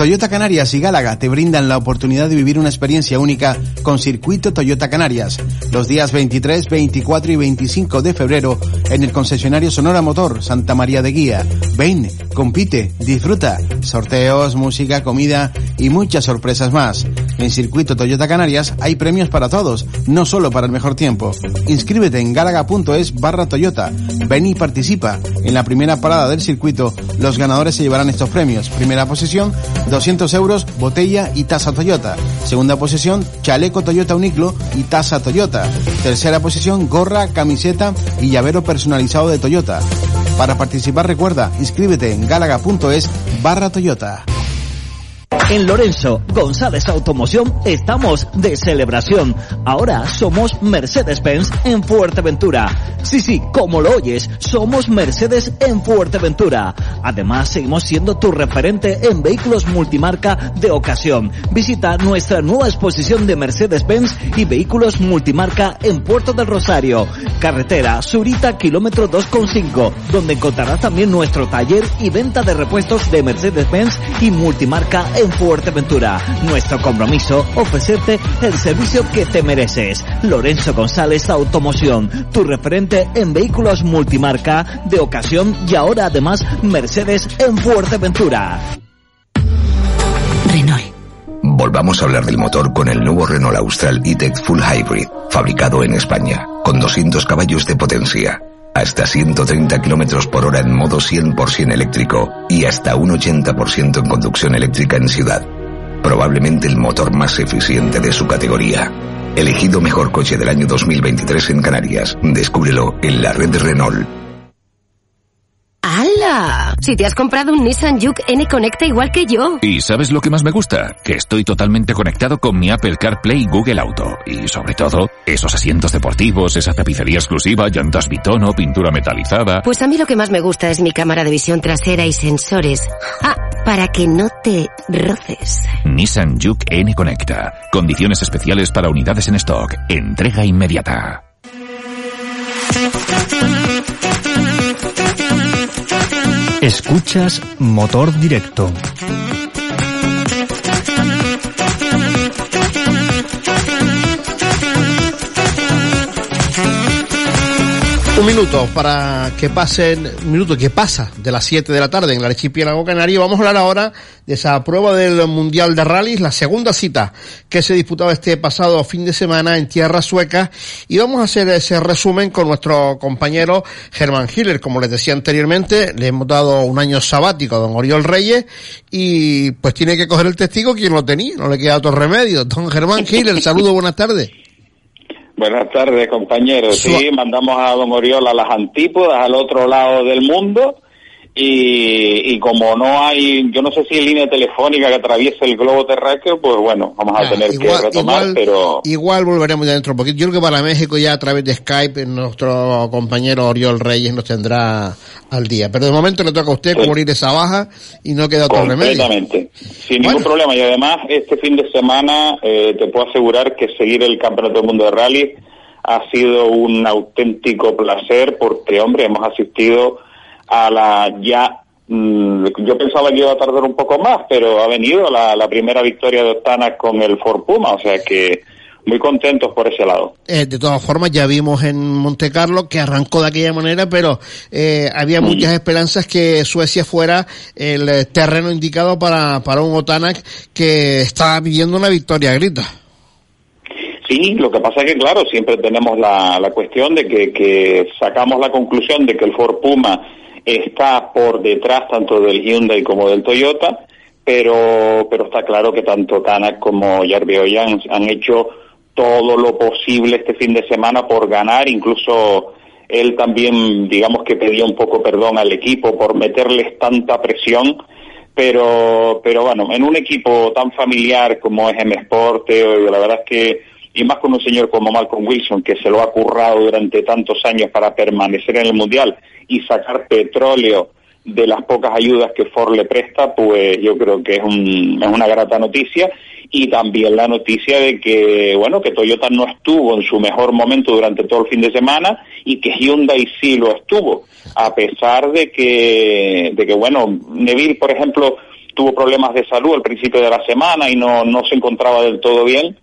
Speaker 7: Toyota Canarias y Gálaga te brindan la oportunidad de vivir una experiencia única con Circuito Toyota Canarias los días 23, 24 y 25 de febrero en el concesionario Sonora Motor Santa María de Guía. Ven, compite, disfruta, sorteos, música, comida y muchas sorpresas más. En Circuito Toyota Canarias hay premios para todos, no solo para el mejor tiempo. Inscríbete en gálaga.es barra Toyota. Ven y participa. En la primera parada del circuito, los ganadores se llevarán estos premios. Primera posición, 200 euros, botella y tasa Toyota. Segunda posición, chaleco Toyota Uniclo y tasa Toyota. Tercera posición, gorra, camiseta y llavero personalizado de Toyota. Para participar recuerda, inscríbete en galaga.es barra Toyota.
Speaker 6: En Lorenzo González Automoción estamos de celebración. Ahora somos Mercedes-Benz en Fuerteventura. Sí, sí, como lo oyes, somos Mercedes en Fuerteventura. Además, seguimos siendo tu referente en vehículos multimarca de ocasión. Visita nuestra nueva exposición de Mercedes-Benz y vehículos multimarca en Puerto del Rosario. Carretera Surita, kilómetro 2,5, donde encontrarás también nuestro taller y venta de repuestos de Mercedes-Benz y multimarca en Fuerteventura. Nuestro compromiso, ofrecerte el servicio que te mereces. Lorenzo González Automoción, tu referente en vehículos multimarca de ocasión y ahora además Mercedes en Fuerteventura.
Speaker 5: Renault. Volvamos a hablar del motor con el nuevo Renault Austral E-Tech Full Hybrid, fabricado en España, con 200 caballos de potencia hasta 130 kilómetros por hora en modo 100% eléctrico y hasta un 80% en conducción eléctrica en ciudad. Probablemente el motor más eficiente de su categoría. Elegido mejor coche del año 2023 en Canarias. Descúbrelo en la red Renault.
Speaker 8: ¡Hala! Si te has comprado un Nissan Juke N Conecta igual que yo.
Speaker 9: ¿Y sabes lo que más me gusta? Que estoy totalmente conectado con mi Apple CarPlay y Google Auto. Y sobre todo, esos asientos deportivos, esa tapicería exclusiva, llantas bitono, pintura metalizada.
Speaker 8: Pues a mí lo que más me gusta es mi cámara de visión trasera y sensores. Ah, para que no te roces.
Speaker 9: Nissan Juke N Conecta. Condiciones especiales para unidades en stock. Entrega inmediata.
Speaker 10: Escuchas Motor Directo.
Speaker 4: Un minuto para que pasen, un minuto que pasa de las 7 de la tarde en el archipiélago canario. Vamos a hablar ahora de esa prueba del Mundial de Rallys, la segunda cita que se disputaba este pasado fin de semana en tierra sueca. Y vamos a hacer ese resumen con nuestro compañero Germán Hiller. Como les decía anteriormente, le hemos dado un año sabático a don Oriol Reyes y pues tiene que coger el testigo quien lo tenía, no le queda otro remedio. Don Germán Hiller, saludo, buenas tardes.
Speaker 15: Buenas tardes, compañeros. Sí, mandamos a Don Oriol a las antípodas, al otro lado del mundo. Y, y como no hay, yo no sé si hay línea telefónica que atraviese el globo terráqueo, pues bueno, vamos a
Speaker 4: Ah,
Speaker 15: tener
Speaker 4: igual-
Speaker 15: que retomar,
Speaker 4: igual-
Speaker 15: pero
Speaker 4: Igual volveremos ya dentro de un poquito. Yo creo que para México ya a través de Skype nuestro compañero Oriol Reyes nos tendrá al día. Pero de momento le toca a usted cubrir esa baja y no queda otro remedio.
Speaker 15: completamente, sin ningún problema. Y además, este fin de semana eh, te puedo asegurar que seguir el Campeonato del Mundo de Rally ha sido un auténtico placer porque, hombre, hemos asistido a la ya... mm, yo pensaba que iba a tardar un poco más, pero ha venido la, la primera victoria de Octana con el Ford Puma, o sea que muy contentos por ese lado.
Speaker 4: Eh, de todas formas, ya vimos en Monte Carlo que arrancó de aquella manera, pero eh, había muchas esperanzas que Suecia fuera el eh, terreno indicado para, para un Otanak que estaba pidiendo una victoria grita.
Speaker 15: Sí, lo que pasa es que, claro, siempre tenemos la, la cuestión de que, que sacamos la conclusión de que el Ford Puma está por detrás tanto del Hyundai como del Toyota, pero, pero está claro que tanto Tanak como Jarvie han, han hecho todo lo posible este fin de semana por ganar, incluso él también, digamos que pedía un poco perdón al equipo por meterles tanta presión, pero, pero bueno, en un equipo tan familiar como es M Sport, la verdad es que, y más con un señor como Malcolm Wilson, que se lo ha currado durante tantos años para permanecer en el Mundial y sacar petróleo de las pocas ayudas que Ford le presta, pues yo creo que es, un, es una grata noticia. Y también la noticia de que, bueno, que Toyota no estuvo en su mejor momento durante todo el fin de semana y que Hyundai sí lo estuvo, a pesar de que, de que bueno, Neville, por ejemplo, tuvo problemas de salud al principio de la semana y no, no se encontraba del todo bien,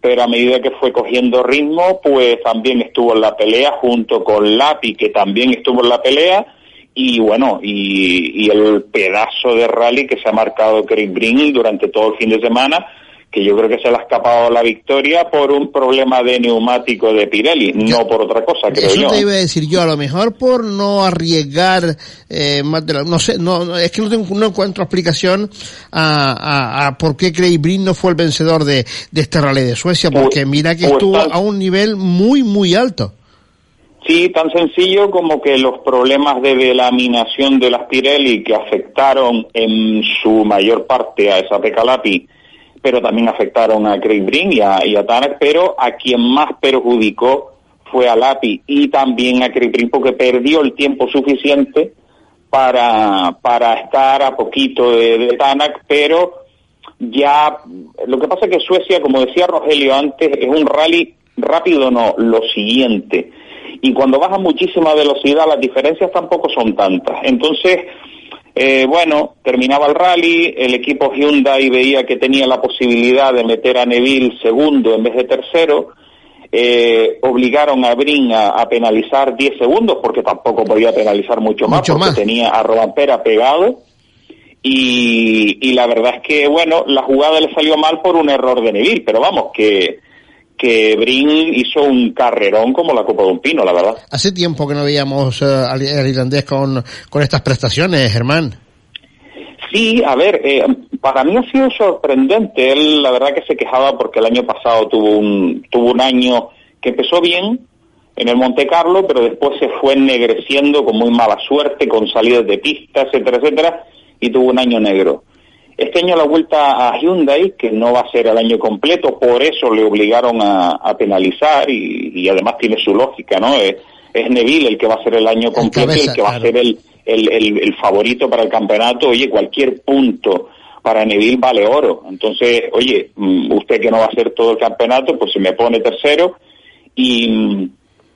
Speaker 15: pero a medida que fue cogiendo ritmo, pues también estuvo en la pelea junto con Lapi, que también estuvo en la pelea, y bueno, y, el pedazo de rally que se ha marcado Craig Breen durante todo el fin de semana, que yo creo que se le ha escapado la victoria por un problema de neumático de Pirelli, no por otra cosa, creo
Speaker 4: Eso
Speaker 15: yo.
Speaker 4: te iba a decir yo, a lo mejor por no arriesgar eh, más de la, no sé, no, es que no, tengo, no encuentro explicación a, a, a por qué Craig Breen no fue el vencedor de, de este rally de Suecia, porque mira que
Speaker 15: pues
Speaker 4: estuvo a un nivel muy, muy alto.
Speaker 15: Sí, tan sencillo como que los problemas de delaminación de las Pirelli que afectaron en su mayor parte a esa Pecalapi, pero también afectaron a Craig Breen y a, y a Tanak, pero a quien más perjudicó fue a Lapi y también a Craig Breen porque perdió el tiempo suficiente para, para estar a poquito de, de Tanak, pero ya lo que pasa es que Suecia, como decía Rogelio antes, es un rally rápido, no, lo siguiente. Y cuando baja muchísima velocidad, las diferencias tampoco son tantas. Entonces, eh, bueno, terminaba el rally, el equipo Hyundai veía que tenía la posibilidad de meter a Neville segundo en vez de tercero, eh, obligaron a Brin a, a penalizar 10 segundos porque tampoco podía penalizar mucho más
Speaker 4: Mucho
Speaker 15: porque
Speaker 4: más.
Speaker 15: tenía a Robampera pegado y, y la verdad es que bueno la jugada le salió mal por un error de Neville pero vamos que que Brin hizo un carrerón como la copa de un pino la verdad
Speaker 4: Hace tiempo que no veíamos al, al irlandés con, con estas prestaciones, Germán.
Speaker 15: Sí, a ver, eh, para mí ha sido sorprendente. Él, la verdad, que se quejaba porque el año pasado tuvo un tuvo un año que empezó bien en el Monte Carlo, pero después se fue ennegreciendo con muy mala suerte, con salidas de pista, etcétera, etcétera, y tuvo un año negro. Este año la vuelta a Hyundai, que no va a ser el año completo, por eso le obligaron a, a penalizar y, y además tiene su lógica, ¿no? Es, es Neville el que va a ser el año completo y
Speaker 4: cabeza,
Speaker 15: el que va a ser el, el, el, el favorito para el campeonato. Oye, cualquier punto para Neville vale oro. Entonces, oye, mm, usted que no va a hacer todo el campeonato, pues se me pone tercero y, mm,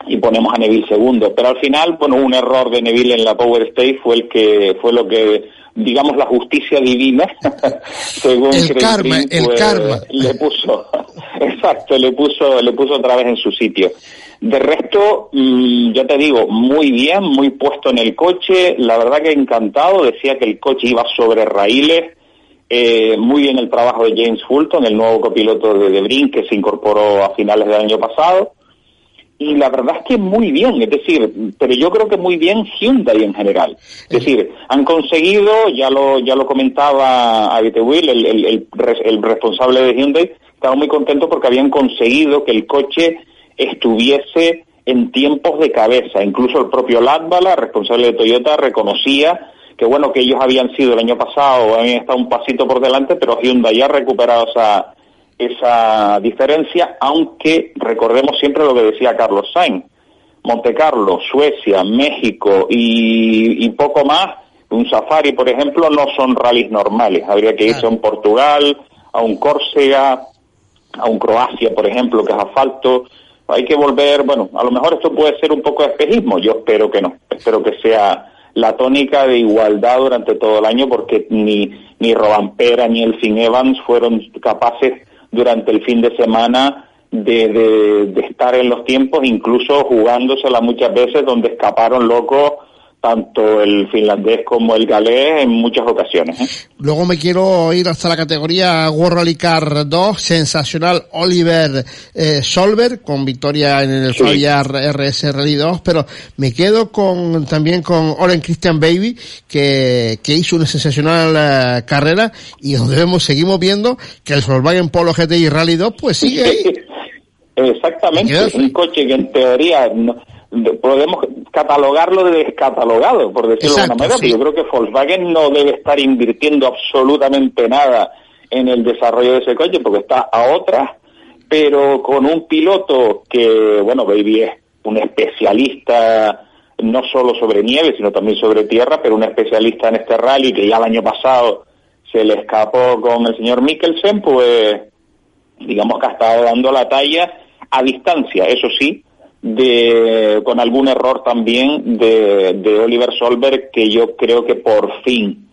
Speaker 15: y ponemos a Neville segundo. Pero al final, bueno, un error de Neville en la Power Stage fue el que fue lo que digamos la justicia divina según
Speaker 4: El karma, el
Speaker 15: pues,
Speaker 4: karma.
Speaker 15: le puso exacto le puso le puso otra vez en su sitio de resto mm, ya te digo muy bien muy puesto en el coche la verdad que encantado decía que el coche iba sobre raíles eh, muy bien el trabajo de James Fulton el nuevo copiloto de Debrin que se incorporó a finales del año pasado y la verdad es que muy bien, es decir, pero yo creo que muy bien Hyundai en general. Es decir, han conseguido, ya lo ya lo comentaba Abite Will, el, el, el, el responsable de Hyundai, estaba muy contento porque habían conseguido que el coche estuviese en tiempos de cabeza. Incluso el propio Latvala, responsable de Toyota, reconocía que bueno que ellos habían sido el año pasado, habían estado un pasito por delante, pero Hyundai ya ha recuperado esa esa diferencia, aunque recordemos siempre lo que decía Carlos Sainz. Monte Carlo, Suecia, México y, y poco más, un safari, por ejemplo, no son rallies normales. Habría que irse a un Portugal, a un Córcega, a un Croacia, por ejemplo, que es asfalto. Hay que volver, bueno, a lo mejor esto puede ser un poco de espejismo, yo espero que no. Espero que sea la tónica de igualdad durante todo el año, porque ni, ni Robampera ni Elfin Evans fueron capaces durante el fin de semana de, de, estar en los tiempos, incluso jugándosela muchas veces donde escaparon locos tanto el finlandés como el galés en muchas ocasiones. ¿eh?
Speaker 4: Luego me quiero ir hasta la categoría World Rally Car 2, sensacional Oliver eh, Solver con victoria en el sí. RS Rally 2, pero me quedo con también con Oren Christian Baby que, que hizo una sensacional uh, carrera y donde vemos, seguimos viendo que el Volkswagen Polo GTI Rally 2 pues sigue ahí.
Speaker 15: Exactamente, un coche que en teoría no, podemos catalogarlo de descatalogado, por decirlo Exacto, de alguna manera, sí. yo creo que Volkswagen no debe estar invirtiendo absolutamente nada en el desarrollo de ese coche porque está a otras, pero con un piloto que, bueno, Baby es un especialista no solo sobre nieve, sino también sobre tierra, pero un especialista en este rally que ya el año pasado se le escapó con el señor Mikkelsen, pues digamos que ha estado dando la talla a distancia, eso sí, de con algún error también de, de Oliver Solberg que yo creo que por fin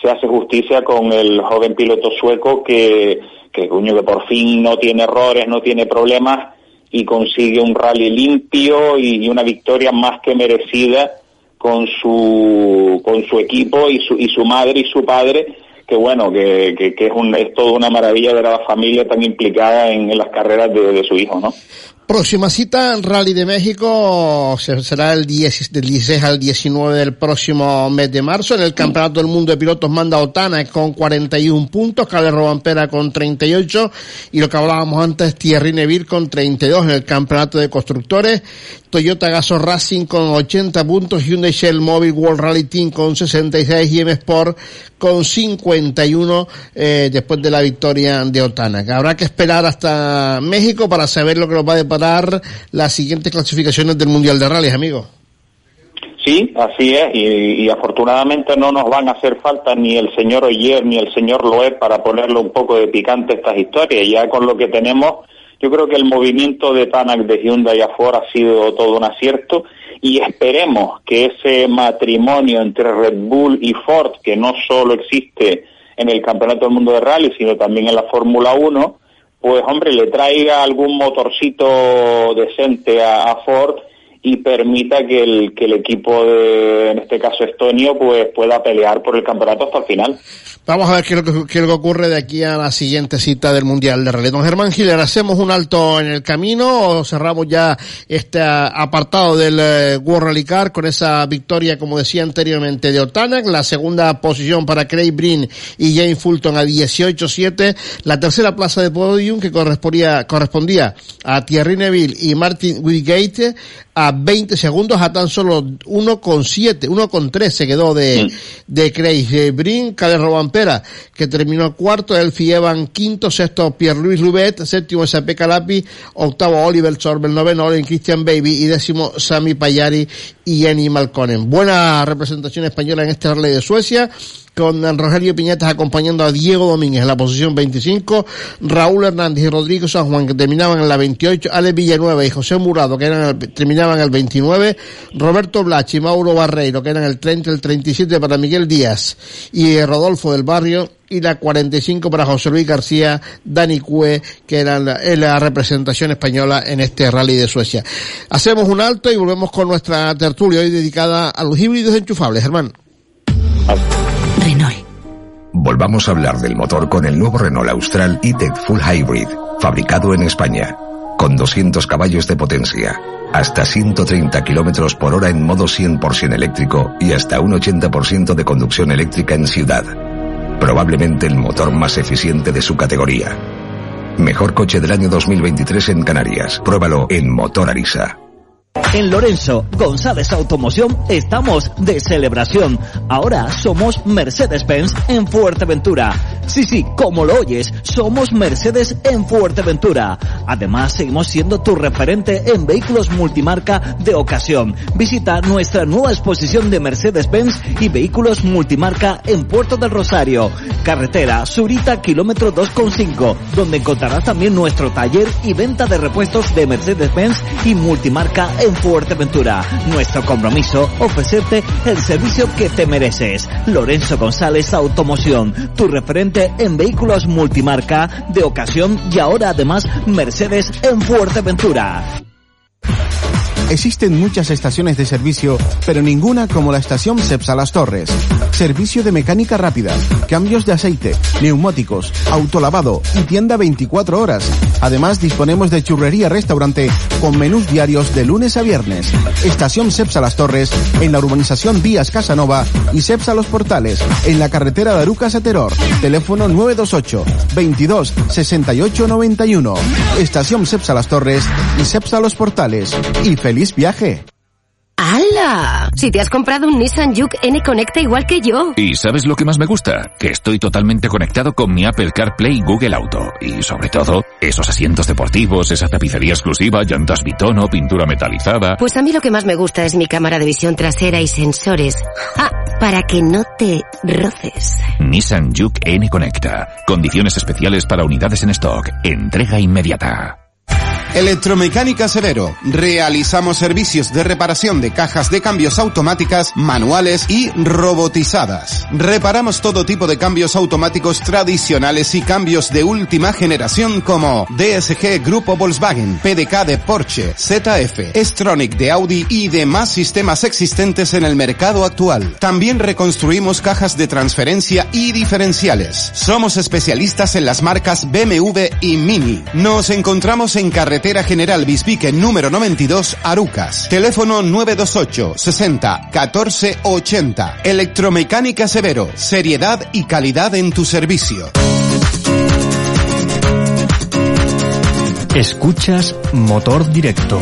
Speaker 15: se hace justicia con el joven piloto sueco que que coño que por fin no tiene errores, no tiene problemas y consigue un rally limpio y, una victoria más que merecida con su con su equipo y su y su madre y su padre que bueno que, que, es un es toda una maravilla ver a la familia tan implicada en, en las carreras de, de su hijo no
Speaker 4: Próxima cita, Rally de México, será el 10, del 16 al 19 del próximo mes de marzo. En el Campeonato del Mundo de Pilotos manda Otana con 41 puntos, Cale Robampera con 38 y lo que hablábamos antes, Thierry Neville con 32 en el Campeonato de Constructores. Toyota Gaso Racing con 80 puntos, Hyundai Shell Mobile World Rally Team con 66 y M Sport con 51 eh, después de la victoria de Otana. Habrá que esperar hasta México para saber lo que nos va a deparar las siguientes clasificaciones del Mundial de Rallys, amigo.
Speaker 15: Sí, así es, y, y, afortunadamente no nos van a hacer falta ni el señor Oyer ni el señor Loeb para ponerle un poco de picante estas historias. Ya con lo que tenemos, yo creo que el movimiento de Tanak de Hyundai a Ford ha sido todo un acierto y esperemos que ese matrimonio entre Red Bull y Ford, que no solo existe en el Campeonato del Mundo de Rally, sino también en la Fórmula 1, pues hombre, le traiga algún motorcito decente a, Ford y permita que el, que el equipo de, en este caso estonio, pues pueda pelear por el campeonato hasta el final.
Speaker 4: Vamos a ver qué es, lo que, qué es lo que ocurre de aquí a la siguiente cita del Mundial de Rally. Don Germán Giler, ¿hacemos un alto en el camino o cerramos ya este apartado del uh, World Rally Car con esa victoria, como decía anteriormente, de Otanak? La segunda posición para Craig Breen y Jane Fulton a 18-7. La tercera plaza de podium que correspondía, correspondía a Thierry Neville y Martin Whitgate a 20 segundos a tan solo 1,7, 1,3 se quedó de, de Craig Breen, Caleb Robampera, que terminó cuarto, Elfie Evan quinto, sexto Pierre-Louis Lubet, séptimo S.P. Calapi, octavo Oliver Sorbel, noveno Olen Christian Baby y décimo Sami Payari y Jenny Malconen. Buena representación española en este Rally de Suecia con Rogelio Piñetas acompañando a Diego Domínguez en la posición 25, Raúl Hernández y Rodrigo San Juan que terminaban en la 28, Ale Villanueva y José Murado que eran terminaban en el 29, Roberto Blachi y Mauro Barreiro que eran el 30, el 37 para Miguel Díaz y Rodolfo del Barrio y la 45 para José Luis García, Dani Cue, que era la, la, representación española en este rally de Suecia. Hacemos un alto y volvemos con nuestra tertulia hoy dedicada a los híbridos enchufables, hermano.
Speaker 5: Renault. Volvamos a hablar del motor con el nuevo Renault Austral E-Tech Full Hybrid, fabricado en España, con 200 caballos de potencia, hasta 130 kilómetros por hora en modo 100% eléctrico y hasta un 80% de conducción eléctrica en ciudad. Probablemente el motor más eficiente de su categoría. Mejor coche del año 2023 en Canarias. Pruébalo en Motor Arisa.
Speaker 6: En Lorenzo González Automoción estamos de celebración. Ahora somos Mercedes-Benz en Fuerteventura. Sí, sí, como lo oyes, somos Mercedes en Fuerteventura. Además, seguimos siendo tu referente en vehículos multimarca de ocasión. Visita nuestra nueva exposición de Mercedes-Benz y vehículos multimarca en Puerto del Rosario. Carretera Surita, kilómetro 2,5, donde encontrarás también nuestro taller y venta de repuestos de Mercedes-Benz y multimarca en Fuerteventura. Nuestro compromiso, ofrecerte el servicio que te mereces. Lorenzo González Automoción, tu referente en vehículos multimarca de ocasión y ahora además Mercedes en Fuerteventura.
Speaker 7: Existen muchas estaciones de servicio, pero ninguna como la estación Cepsa Las Torres. Servicio de mecánica rápida, cambios de aceite, neumáticos, autolavado y tienda 24 horas. Además, disponemos de churrería restaurante con menús diarios de lunes a viernes. Estación Cepsa Las Torres en la urbanización Vías Casanova y Cepsa Los Portales en la carretera de Arucas a Teror. Teléfono 928 22 68 91. Estación Cepsa Las Torres y Cepsa Los Portales. Y feliz viaje.
Speaker 8: ¡Hala! Si te has comprado un Nissan Juke N Conecta igual que yo.
Speaker 9: ¿Y sabes lo que más me gusta? Que estoy totalmente conectado con mi Apple CarPlay y Google Auto. Y sobre todo, esos asientos deportivos, esa tapicería exclusiva, llantas bitono, pintura metalizada.
Speaker 8: Pues a mí lo que más me gusta es mi cámara de visión trasera y sensores. Ah, para que no te roces.
Speaker 9: Nissan Juke N Conecta. Condiciones especiales para unidades en stock. Entrega inmediata.
Speaker 12: Electromecánica Severo. Realizamos servicios de reparación de cajas de cambios automáticas, manuales y robotizadas. Reparamos todo tipo de cambios automáticos tradicionales y cambios de última generación como DSG Grupo Volkswagen, PDK de Porsche, ZF, Stronic de Audi y demás sistemas existentes en el mercado actual. También reconstruimos cajas de transferencia y diferenciales. Somos especialistas en las marcas BMW y Mini. Nos encontramos en carretera General Bispique número 92, Arucas. Teléfono 928 60 14 80. Electromecánica Severo. Seriedad y calidad en tu servicio.
Speaker 10: Escuchas Motor Directo.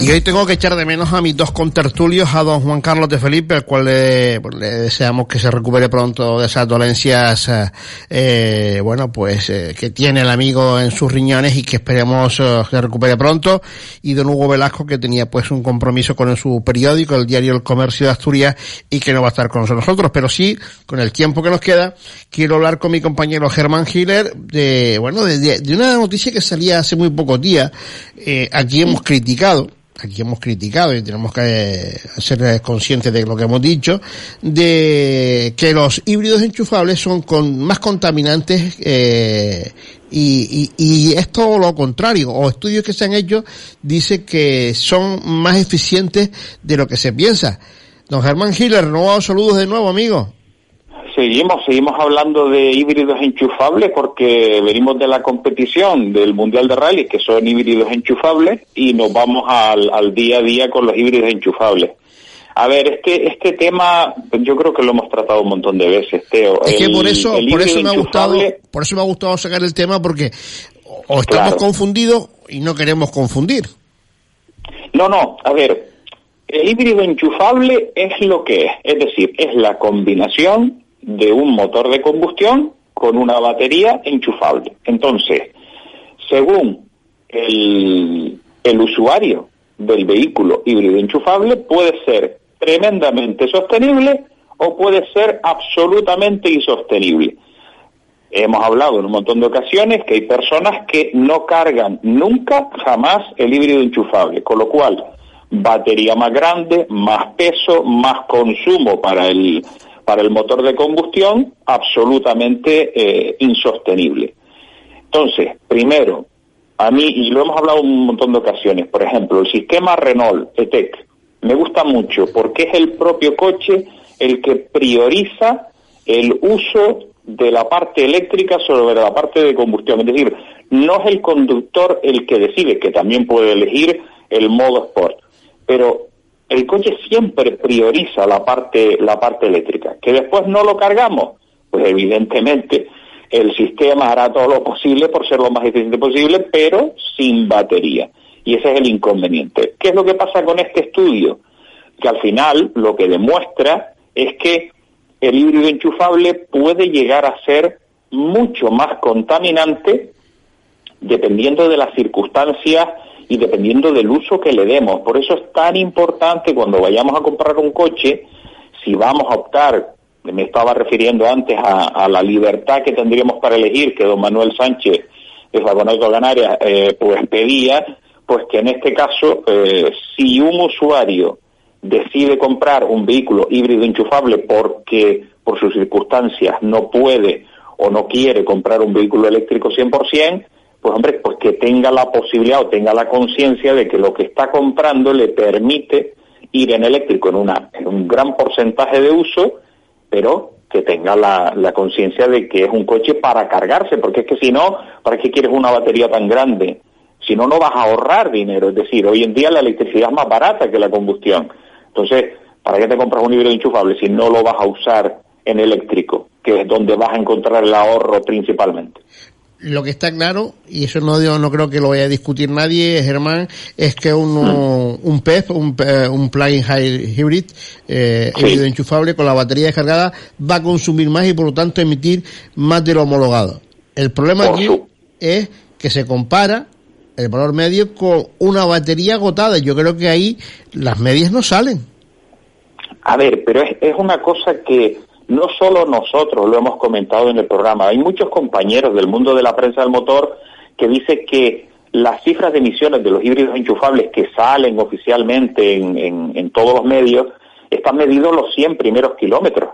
Speaker 4: Y hoy tengo que echar de menos a mis dos contertulios, a don Juan Carlos de Felipe, al cual le, pues, le deseamos que se recupere pronto de esas dolencias, eh, eh bueno, pues eh, que tiene el amigo en sus riñones y que esperemos eh, que se recupere pronto. Y don Hugo Velasco, que tenía pues un compromiso con su periódico, el diario El Comercio de Asturias, y que no va a estar con nosotros. Pero sí, con el tiempo que nos queda, quiero hablar con mi compañero Germán Hiller de, bueno, de, de una noticia que salía hace muy pocos días. aquí hemos criticado aquí hemos criticado y tenemos que ser conscientes de lo que hemos dicho, de que los híbridos enchufables son con más contaminantes eh, y, y, y, es todo lo contrario, o estudios que se han hecho dicen que son más eficientes de lo que se piensa. Don Germán Hiller, renovado saludos de nuevo, amigo.
Speaker 15: Seguimos, seguimos hablando de híbridos enchufables porque venimos de la competición del Mundial de Rally, que son híbridos enchufables, y nos vamos al, al día a día con los híbridos enchufables. A ver, este este tema yo creo que lo hemos tratado un montón de veces, Teo.
Speaker 4: Es que por eso por eso me ha gustado por eso me ha gustado sacar el tema porque o estamos claro. confundidos y no queremos confundir.
Speaker 15: No, no, a ver, el híbrido enchufable es lo que es, es decir, es la combinación de un motor de combustión con una batería enchufable. Entonces, según el, el usuario del vehículo híbrido enchufable, puede ser tremendamente sostenible o puede ser absolutamente insostenible. Hemos hablado en un montón de ocasiones que hay personas que no cargan nunca, jamás el híbrido enchufable, con lo cual batería más grande, más peso, más consumo para el, para el motor de combustión absolutamente eh, insostenible. Entonces, primero, a mí, y lo hemos hablado un montón de ocasiones, por ejemplo, el sistema Renault ETEC me gusta mucho porque es el propio coche el que prioriza el uso de la parte eléctrica sobre la parte de combustión. Es decir, no es el conductor el que decide, que también puede elegir el modo Sport, pero el coche siempre prioriza la parte, la parte eléctrica. Que después no lo cargamos, pues evidentemente el sistema hará todo lo posible por ser lo más eficiente posible, pero sin batería. Y ese es el inconveniente. ¿Qué es lo que pasa con este estudio? Que al final lo que demuestra es que el híbrido enchufable puede llegar a ser mucho más contaminante dependiendo de las circunstancias y dependiendo del uso que le demos. Por eso es tan importante cuando vayamos a comprar un coche, si vamos a optar, me estaba refiriendo antes a, la libertad que tendríamos para elegir, que don Manuel Sánchez de Fagonato Canarias eh, pues pedía, pues que en este caso, eh, si un usuario decide comprar un vehículo híbrido enchufable porque por sus circunstancias no puede o no quiere comprar un vehículo eléctrico 100%, pues hombre, pues que tenga la posibilidad o tenga la conciencia de que lo que está comprando le permite ir en eléctrico en, un gran porcentaje de uso, pero que tenga la, la conciencia de que es un coche para cargarse, porque es que si no, ¿para qué quieres una batería tan grande? Si no, no vas a ahorrar dinero. Es decir, hoy en día la electricidad es más barata que la combustión. Entonces, ¿para qué te compras un híbrido enchufable si no lo vas a usar en eléctrico, que es donde vas a encontrar el ahorro principalmente?
Speaker 4: Lo que está claro, y eso no, no creo que lo vaya a discutir nadie, Germán, es que un, mm. un PEP, un, un plug-in hybrid, eh, híbrido enchufable con la batería descargada, va a consumir más y por lo tanto emitir más de lo homologado. El problema aquí es que se compara el valor medio con una batería agotada. Yo creo que ahí las medias no salen.
Speaker 15: A ver, pero es, es una cosa que no solo nosotros lo hemos comentado en el programa, hay muchos compañeros del mundo de la prensa del motor que dicen que las cifras de emisiones de los híbridos enchufables que salen oficialmente en, en, todos los medios están medidos los 100 primeros kilómetros.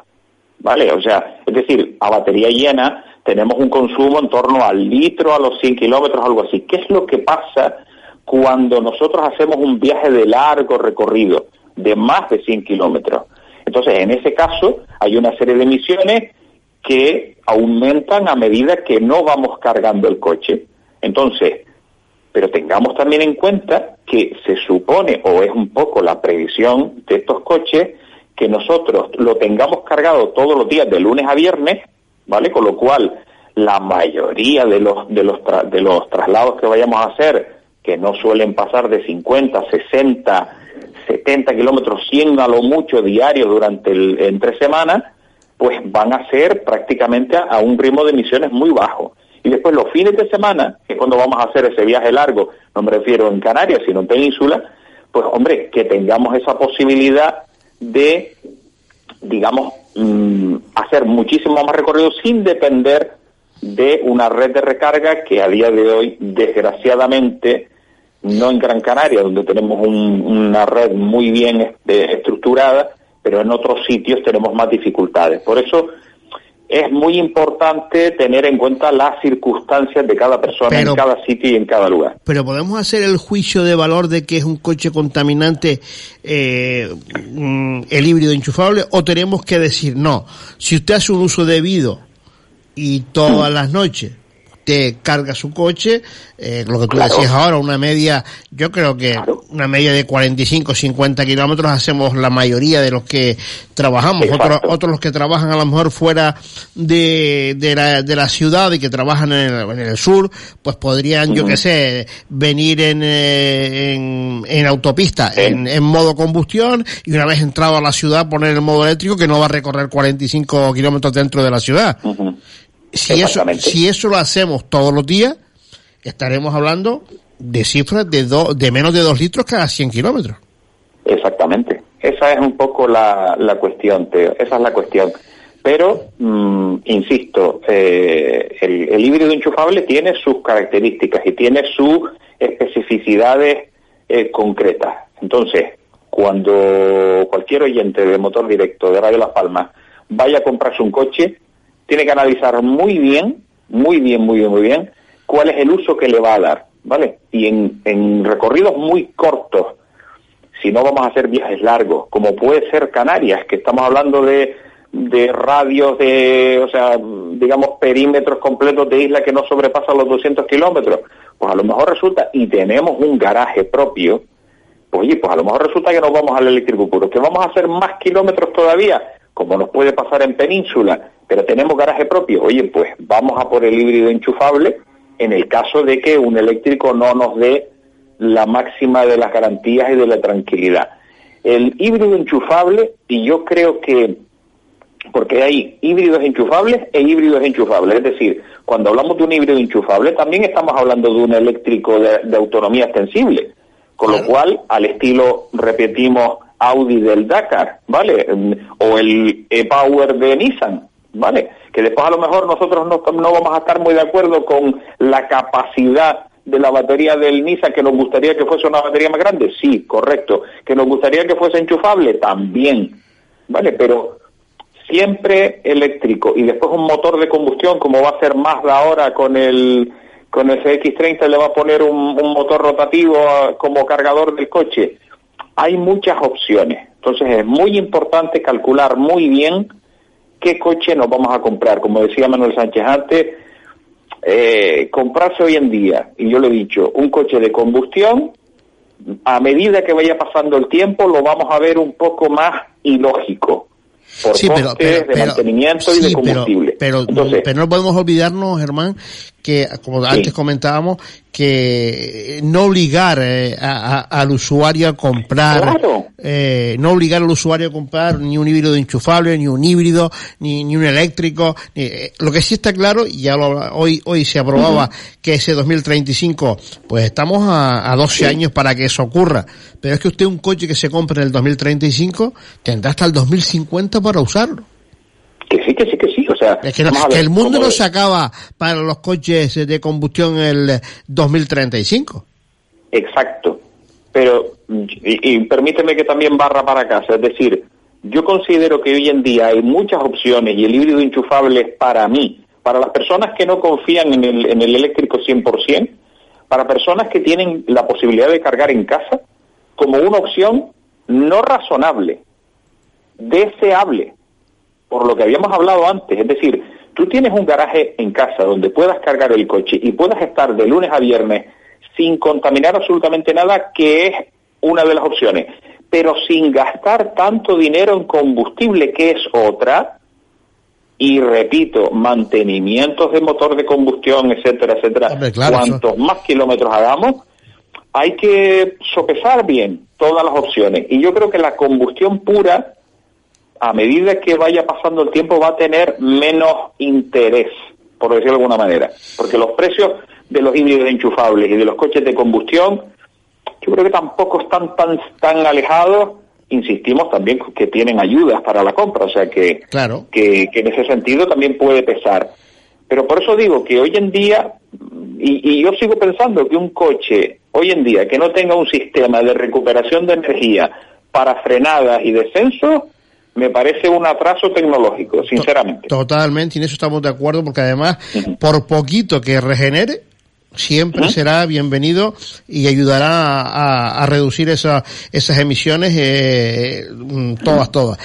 Speaker 15: ¿Vale? O sea, es decir, a batería llena tenemos un consumo en torno al litro a los 100 kilómetros, algo así. ¿Qué es lo que pasa cuando nosotros hacemos un viaje de largo recorrido, de más de 100 kilómetros? Entonces, en ese caso, hay una serie de emisiones que aumentan a medida que no vamos cargando el coche. Entonces, pero tengamos también en cuenta que se supone, o es un poco la previsión de estos coches, que nosotros lo tengamos cargado todos los días de lunes a viernes ¿vale? Con lo cual, la mayoría de los, de los, de los traslados que vayamos a hacer, que no suelen pasar de 50, 60, 70 kilómetros, 100 a lo mucho diarios durante el, entre semanas, pues van a ser prácticamente a, un ritmo de emisiones muy bajo. Y después los fines de semana, que es cuando vamos a hacer ese viaje largo, no me refiero en Canarias, sino en Península, pues hombre, que tengamos esa posibilidad de, digamos, Mm, hacer muchísimo más recorrido sin depender de una red de recarga que a día de hoy, desgraciadamente, no en Gran Canaria, donde tenemos una red muy bien este, estructurada, pero en otros sitios tenemos más dificultades. Por eso es muy importante tener en cuenta las circunstancias de cada persona en cada sitio y en cada lugar.
Speaker 4: Pero podemos hacer el juicio de valor de que es un coche contaminante eh, mm, el híbrido enchufable o tenemos que decir no, si usted hace un uso debido y todas las noches te carga su coche, eh, lo que tú decías ahora, una media, yo creo que una media de 45, 50 kilómetros hacemos la mayoría de los que trabajamos, otros, otros los que trabajan a lo mejor fuera de, de, la, de la ciudad y que trabajan en el, en el sur, pues podrían, yo qué sé, venir en, eh, en, en autopista, en, en, modo combustión y una vez entrado a la ciudad poner el modo eléctrico que no va a recorrer 45 kilómetros dentro de la ciudad si eso, si eso lo hacemos todos los días, estaremos hablando de cifras de, de menos de dos litros cada 100 kilómetros.
Speaker 15: Exactamente. Esa es un poco la, la cuestión, Teo. Esa es la cuestión. Pero, mm, insisto, eh, el, híbrido enchufable tiene sus características y tiene sus especificidades eh, concretas. Entonces, cuando cualquier oyente de motor directo de Radio Las Palmas vaya a comprarse un coche, tiene que analizar muy bien, muy bien, muy bien, muy bien, cuál es el uso que le va a dar, ¿vale? Y en, recorridos muy cortos, si no vamos a hacer viajes largos, como puede ser Canarias, que estamos hablando de, de radios de, o sea, digamos, perímetros completos de isla que no sobrepasan los 200 kilómetros, pues a lo mejor resulta, y tenemos un garaje propio, pues oye, pues a lo mejor resulta que nos vamos al eléctrico puro, que vamos a hacer más kilómetros todavía, como nos puede pasar en península, pero tenemos garaje propio, oye, pues vamos a por el híbrido enchufable en el caso de que un eléctrico no nos dé la máxima de las garantías y de la tranquilidad. El híbrido enchufable, y yo creo que, porque hay híbridos enchufables e híbridos enchufables, es decir, cuando hablamos de un híbrido enchufable, también estamos hablando de un eléctrico de, autonomía extensible, con lo cual, al estilo, repetimos, Audi del Dakar, ¿vale? O el e-Power de Nissan, ¿vale? Que después a lo mejor nosotros no, no vamos a estar muy de acuerdo con la capacidad de la batería del Nissan, que nos gustaría que fuese una batería más grande, sí, correcto. Que nos gustaría que fuese enchufable, también, ¿vale? Pero siempre eléctrico y después un motor de combustión como va a ser Mazda ahora con el con el CX30 le va a poner un, un motor rotativo como cargador del coche. Hay muchas opciones. Entonces es muy importante calcular muy bien qué coche nos vamos a comprar. Como decía Manuel Sánchez antes, eh, comprarse hoy en día, y yo lo he dicho, un coche de combustión, a medida que vaya pasando el tiempo lo vamos a ver un poco más ilógico por
Speaker 4: sí, pero,
Speaker 15: de mantenimiento y de combustible.
Speaker 4: Pero,
Speaker 15: Entonces,
Speaker 4: pero, no podemos olvidarnos, Germán, que como antes comentábamos, que no obligar eh, a, a, al usuario a comprar,
Speaker 15: Claro.
Speaker 4: eh, no obligar al usuario a comprar ni un híbrido enchufable, ni un híbrido, ni, ni un eléctrico. ni- eh, lo que sí está claro, y ya lo hoy, hoy se aprobaba que ese 2035, pues estamos a, a 12 años para que eso ocurra. Pero es que usted un coche que se compre en el 2035 tendrá hasta el 2050 para usarlo.
Speaker 15: Que sí, que sí, que sí. O sea,
Speaker 4: Es que, no- el mundo no se acaba para los coches de combustión en el 2035.
Speaker 15: Exacto. Pero, y, y permíteme que también barra para casa, es decir, yo considero que hoy en día hay muchas opciones y el híbrido enchufable es para mí, para las personas que no confían en el, en el eléctrico 100%, para personas que tienen la posibilidad de cargar en casa, como una opción no razonable, deseable, por lo que habíamos hablado antes. Es decir, tú tienes un garaje en casa donde puedas cargar el coche y puedas estar de lunes a viernes sin contaminar absolutamente nada, que es una de las opciones, pero sin gastar tanto dinero en combustible, que es otra. Y repito, mantenimientos de motor de combustión, etcétera, etcétera.
Speaker 4: Hombre, claro, eso-
Speaker 15: Cuantos más kilómetros hagamos, hay que sopesar bien todas las opciones. Y yo creo que la combustión pura, a medida que vaya pasando el tiempo, va a tener menos interés, por decirlo de alguna manera. Porque los precios de los híbridos enchufables y de los coches de combustión, yo creo que tampoco están tan, tan alejados. Insistimos también que tienen ayudas para la compra, o sea que,
Speaker 4: Claro.
Speaker 15: que, que en ese sentido también puede pesar. Pero por eso digo que hoy en día, y, y yo sigo pensando que un coche hoy en día que no tenga un sistema de recuperación de energía para frenadas y descensos, me parece un atraso tecnológico, sinceramente.
Speaker 4: Totalmente, y en eso estamos de acuerdo, porque además, por poquito que regenere, siempre será bienvenido y ayudará a, a- reducir esa, esas emisiones, eh, mm, todas, todas.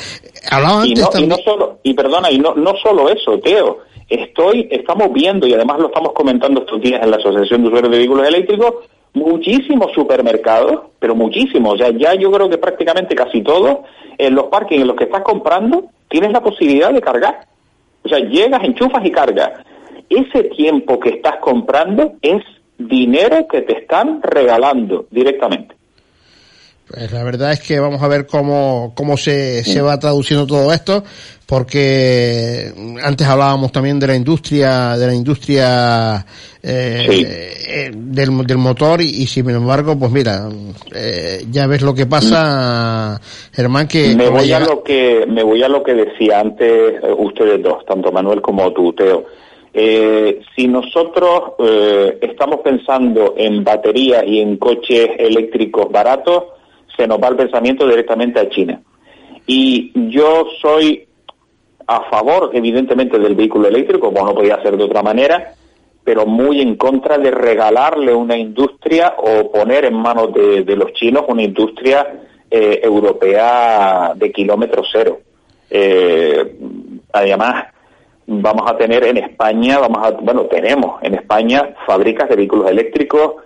Speaker 4: Hablaba
Speaker 15: y
Speaker 4: antes
Speaker 15: y no solo y perdona y no no solo eso Teo estoy estamos viendo y además lo estamos comentando estos días en la asociación de usuarios de vehículos eléctricos muchísimos supermercados pero muchísimos. Sea ya yo creo que prácticamente casi todos en los parques en los que estás comprando tienes la posibilidad de cargar. O sea llegas enchufas y cargas. Ese tiempo que estás comprando es dinero que te están regalando directamente
Speaker 4: la verdad es que vamos a ver cómo, cómo se, se va traduciendo todo esto, porque antes hablábamos también de la industria, de la industria eh, eh, del, del motor y, y sin embargo, pues mira, eh, ya ves lo que pasa, Germán, que
Speaker 15: me voy a lo que me voy a lo que decía antes eh, ustedes dos tanto Manuel como tú Teo. Eh, si nosotros eh, estamos pensando en baterías y en coches eléctricos baratos se nos va el pensamiento directamente a China y yo soy a favor evidentemente del vehículo eléctrico como no podía ser de otra manera pero muy en contra de regalarle una industria o poner en manos de, los chinos una industria eh, europea de kilómetro cero. Eh, además, vamos a tener en España, vamos a, bueno, tenemos en España fábricas de vehículos eléctricos,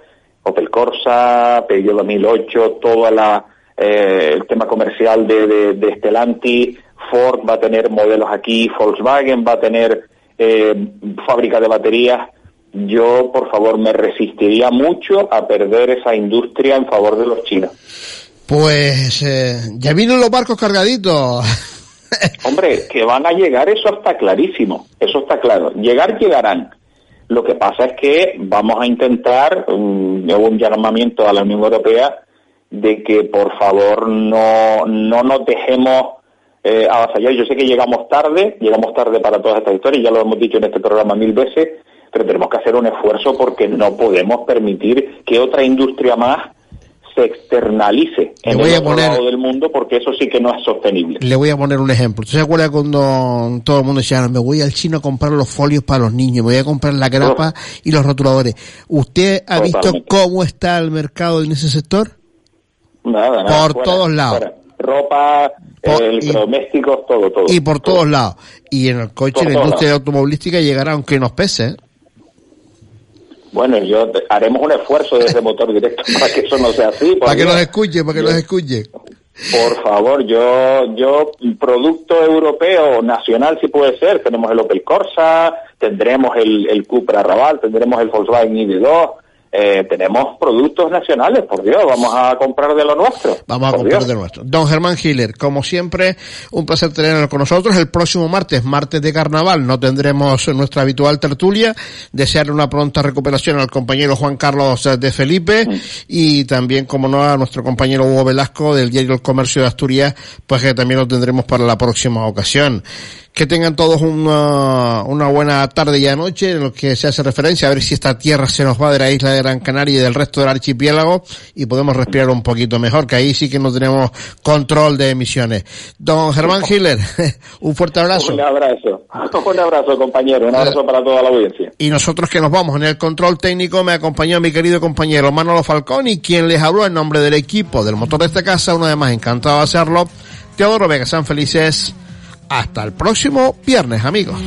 Speaker 15: Opel Corsa, Peugeot 2008, toda la eh, el tema comercial de, de, de Stellantis, Ford va a tener modelos aquí, Volkswagen va a tener eh, fábrica de baterías. Yo, por favor, me resistiría mucho a perder esa industria en favor de los chinos.
Speaker 4: Pues eh, ya vienen los barcos cargaditos.
Speaker 15: Hombre, que van a llegar, eso está clarísimo, eso está claro. Llegar, llegarán. Lo que pasa es que vamos a intentar, um, un llamamiento a la Unión Europea de que por favor no, no nos dejemos eh, avasallar. Yo sé que llegamos tarde, llegamos tarde para todas estas historias, ya lo hemos dicho en este programa mil veces, pero tenemos que hacer un esfuerzo porque no podemos permitir que otra industria más se externalice en el otro lado del mundo porque eso sí que no es sostenible.
Speaker 4: Le voy a poner un ejemplo. ¿Usted se acuerda cuando todo el mundo decía, me voy al chino a comprar los folios para los niños, me voy a comprar la grapa y los rotuladores? ¿Usted ha visto cómo está el mercado en ese sector?
Speaker 15: Nada, nada.
Speaker 4: Por todos lados.
Speaker 15: Ropa, electrodomésticos, todo, todo.
Speaker 4: Y por todos lados. Y en el coche, en la industria automovilística llegará aunque nos pese. ¿eh?
Speaker 15: Bueno, yo haremos un esfuerzo desde motor directo para que eso no sea así.
Speaker 4: Para que nos escuche, para que nos escuche.
Speaker 15: Por favor, yo, yo, producto europeo, nacional si puede ser, tenemos el Opel Corsa, tendremos el, el Cupra Raval, tendremos el Volkswagen ID2, eh, tenemos productos nacionales, por Dios, vamos a comprar de lo nuestro.
Speaker 4: Vamos a comprar de lo nuestro. Don Germán Hiller, como siempre, un placer tenerlo con nosotros. El próximo martes, martes de carnaval, no tendremos nuestra habitual tertulia. Desear una pronta recuperación al compañero Juan Carlos de Felipe mm. y también, como no, a nuestro compañero Hugo Velasco del diario El Comercio de Asturias, pues que también lo tendremos para la próxima ocasión. Que tengan todos una, una buena tarde y noche en lo que se hace referencia a ver si esta tierra se nos va de la isla de Gran Canaria y del resto del archipiélago y podemos respirar un poquito mejor, que ahí sí que no tenemos control de emisiones. Don Germán Hiller, un fuerte abrazo.
Speaker 15: Un abrazo. Un abrazo, compañero. Un abrazo para toda la audiencia.
Speaker 4: Y nosotros que nos vamos en el control técnico me acompañó mi querido compañero Manolo Falcón y quien les habló en nombre del equipo del motor de esta casa, una vez más encantado de hacerlo. Teodoro Vega, sean felices. Hasta el próximo viernes, amigos.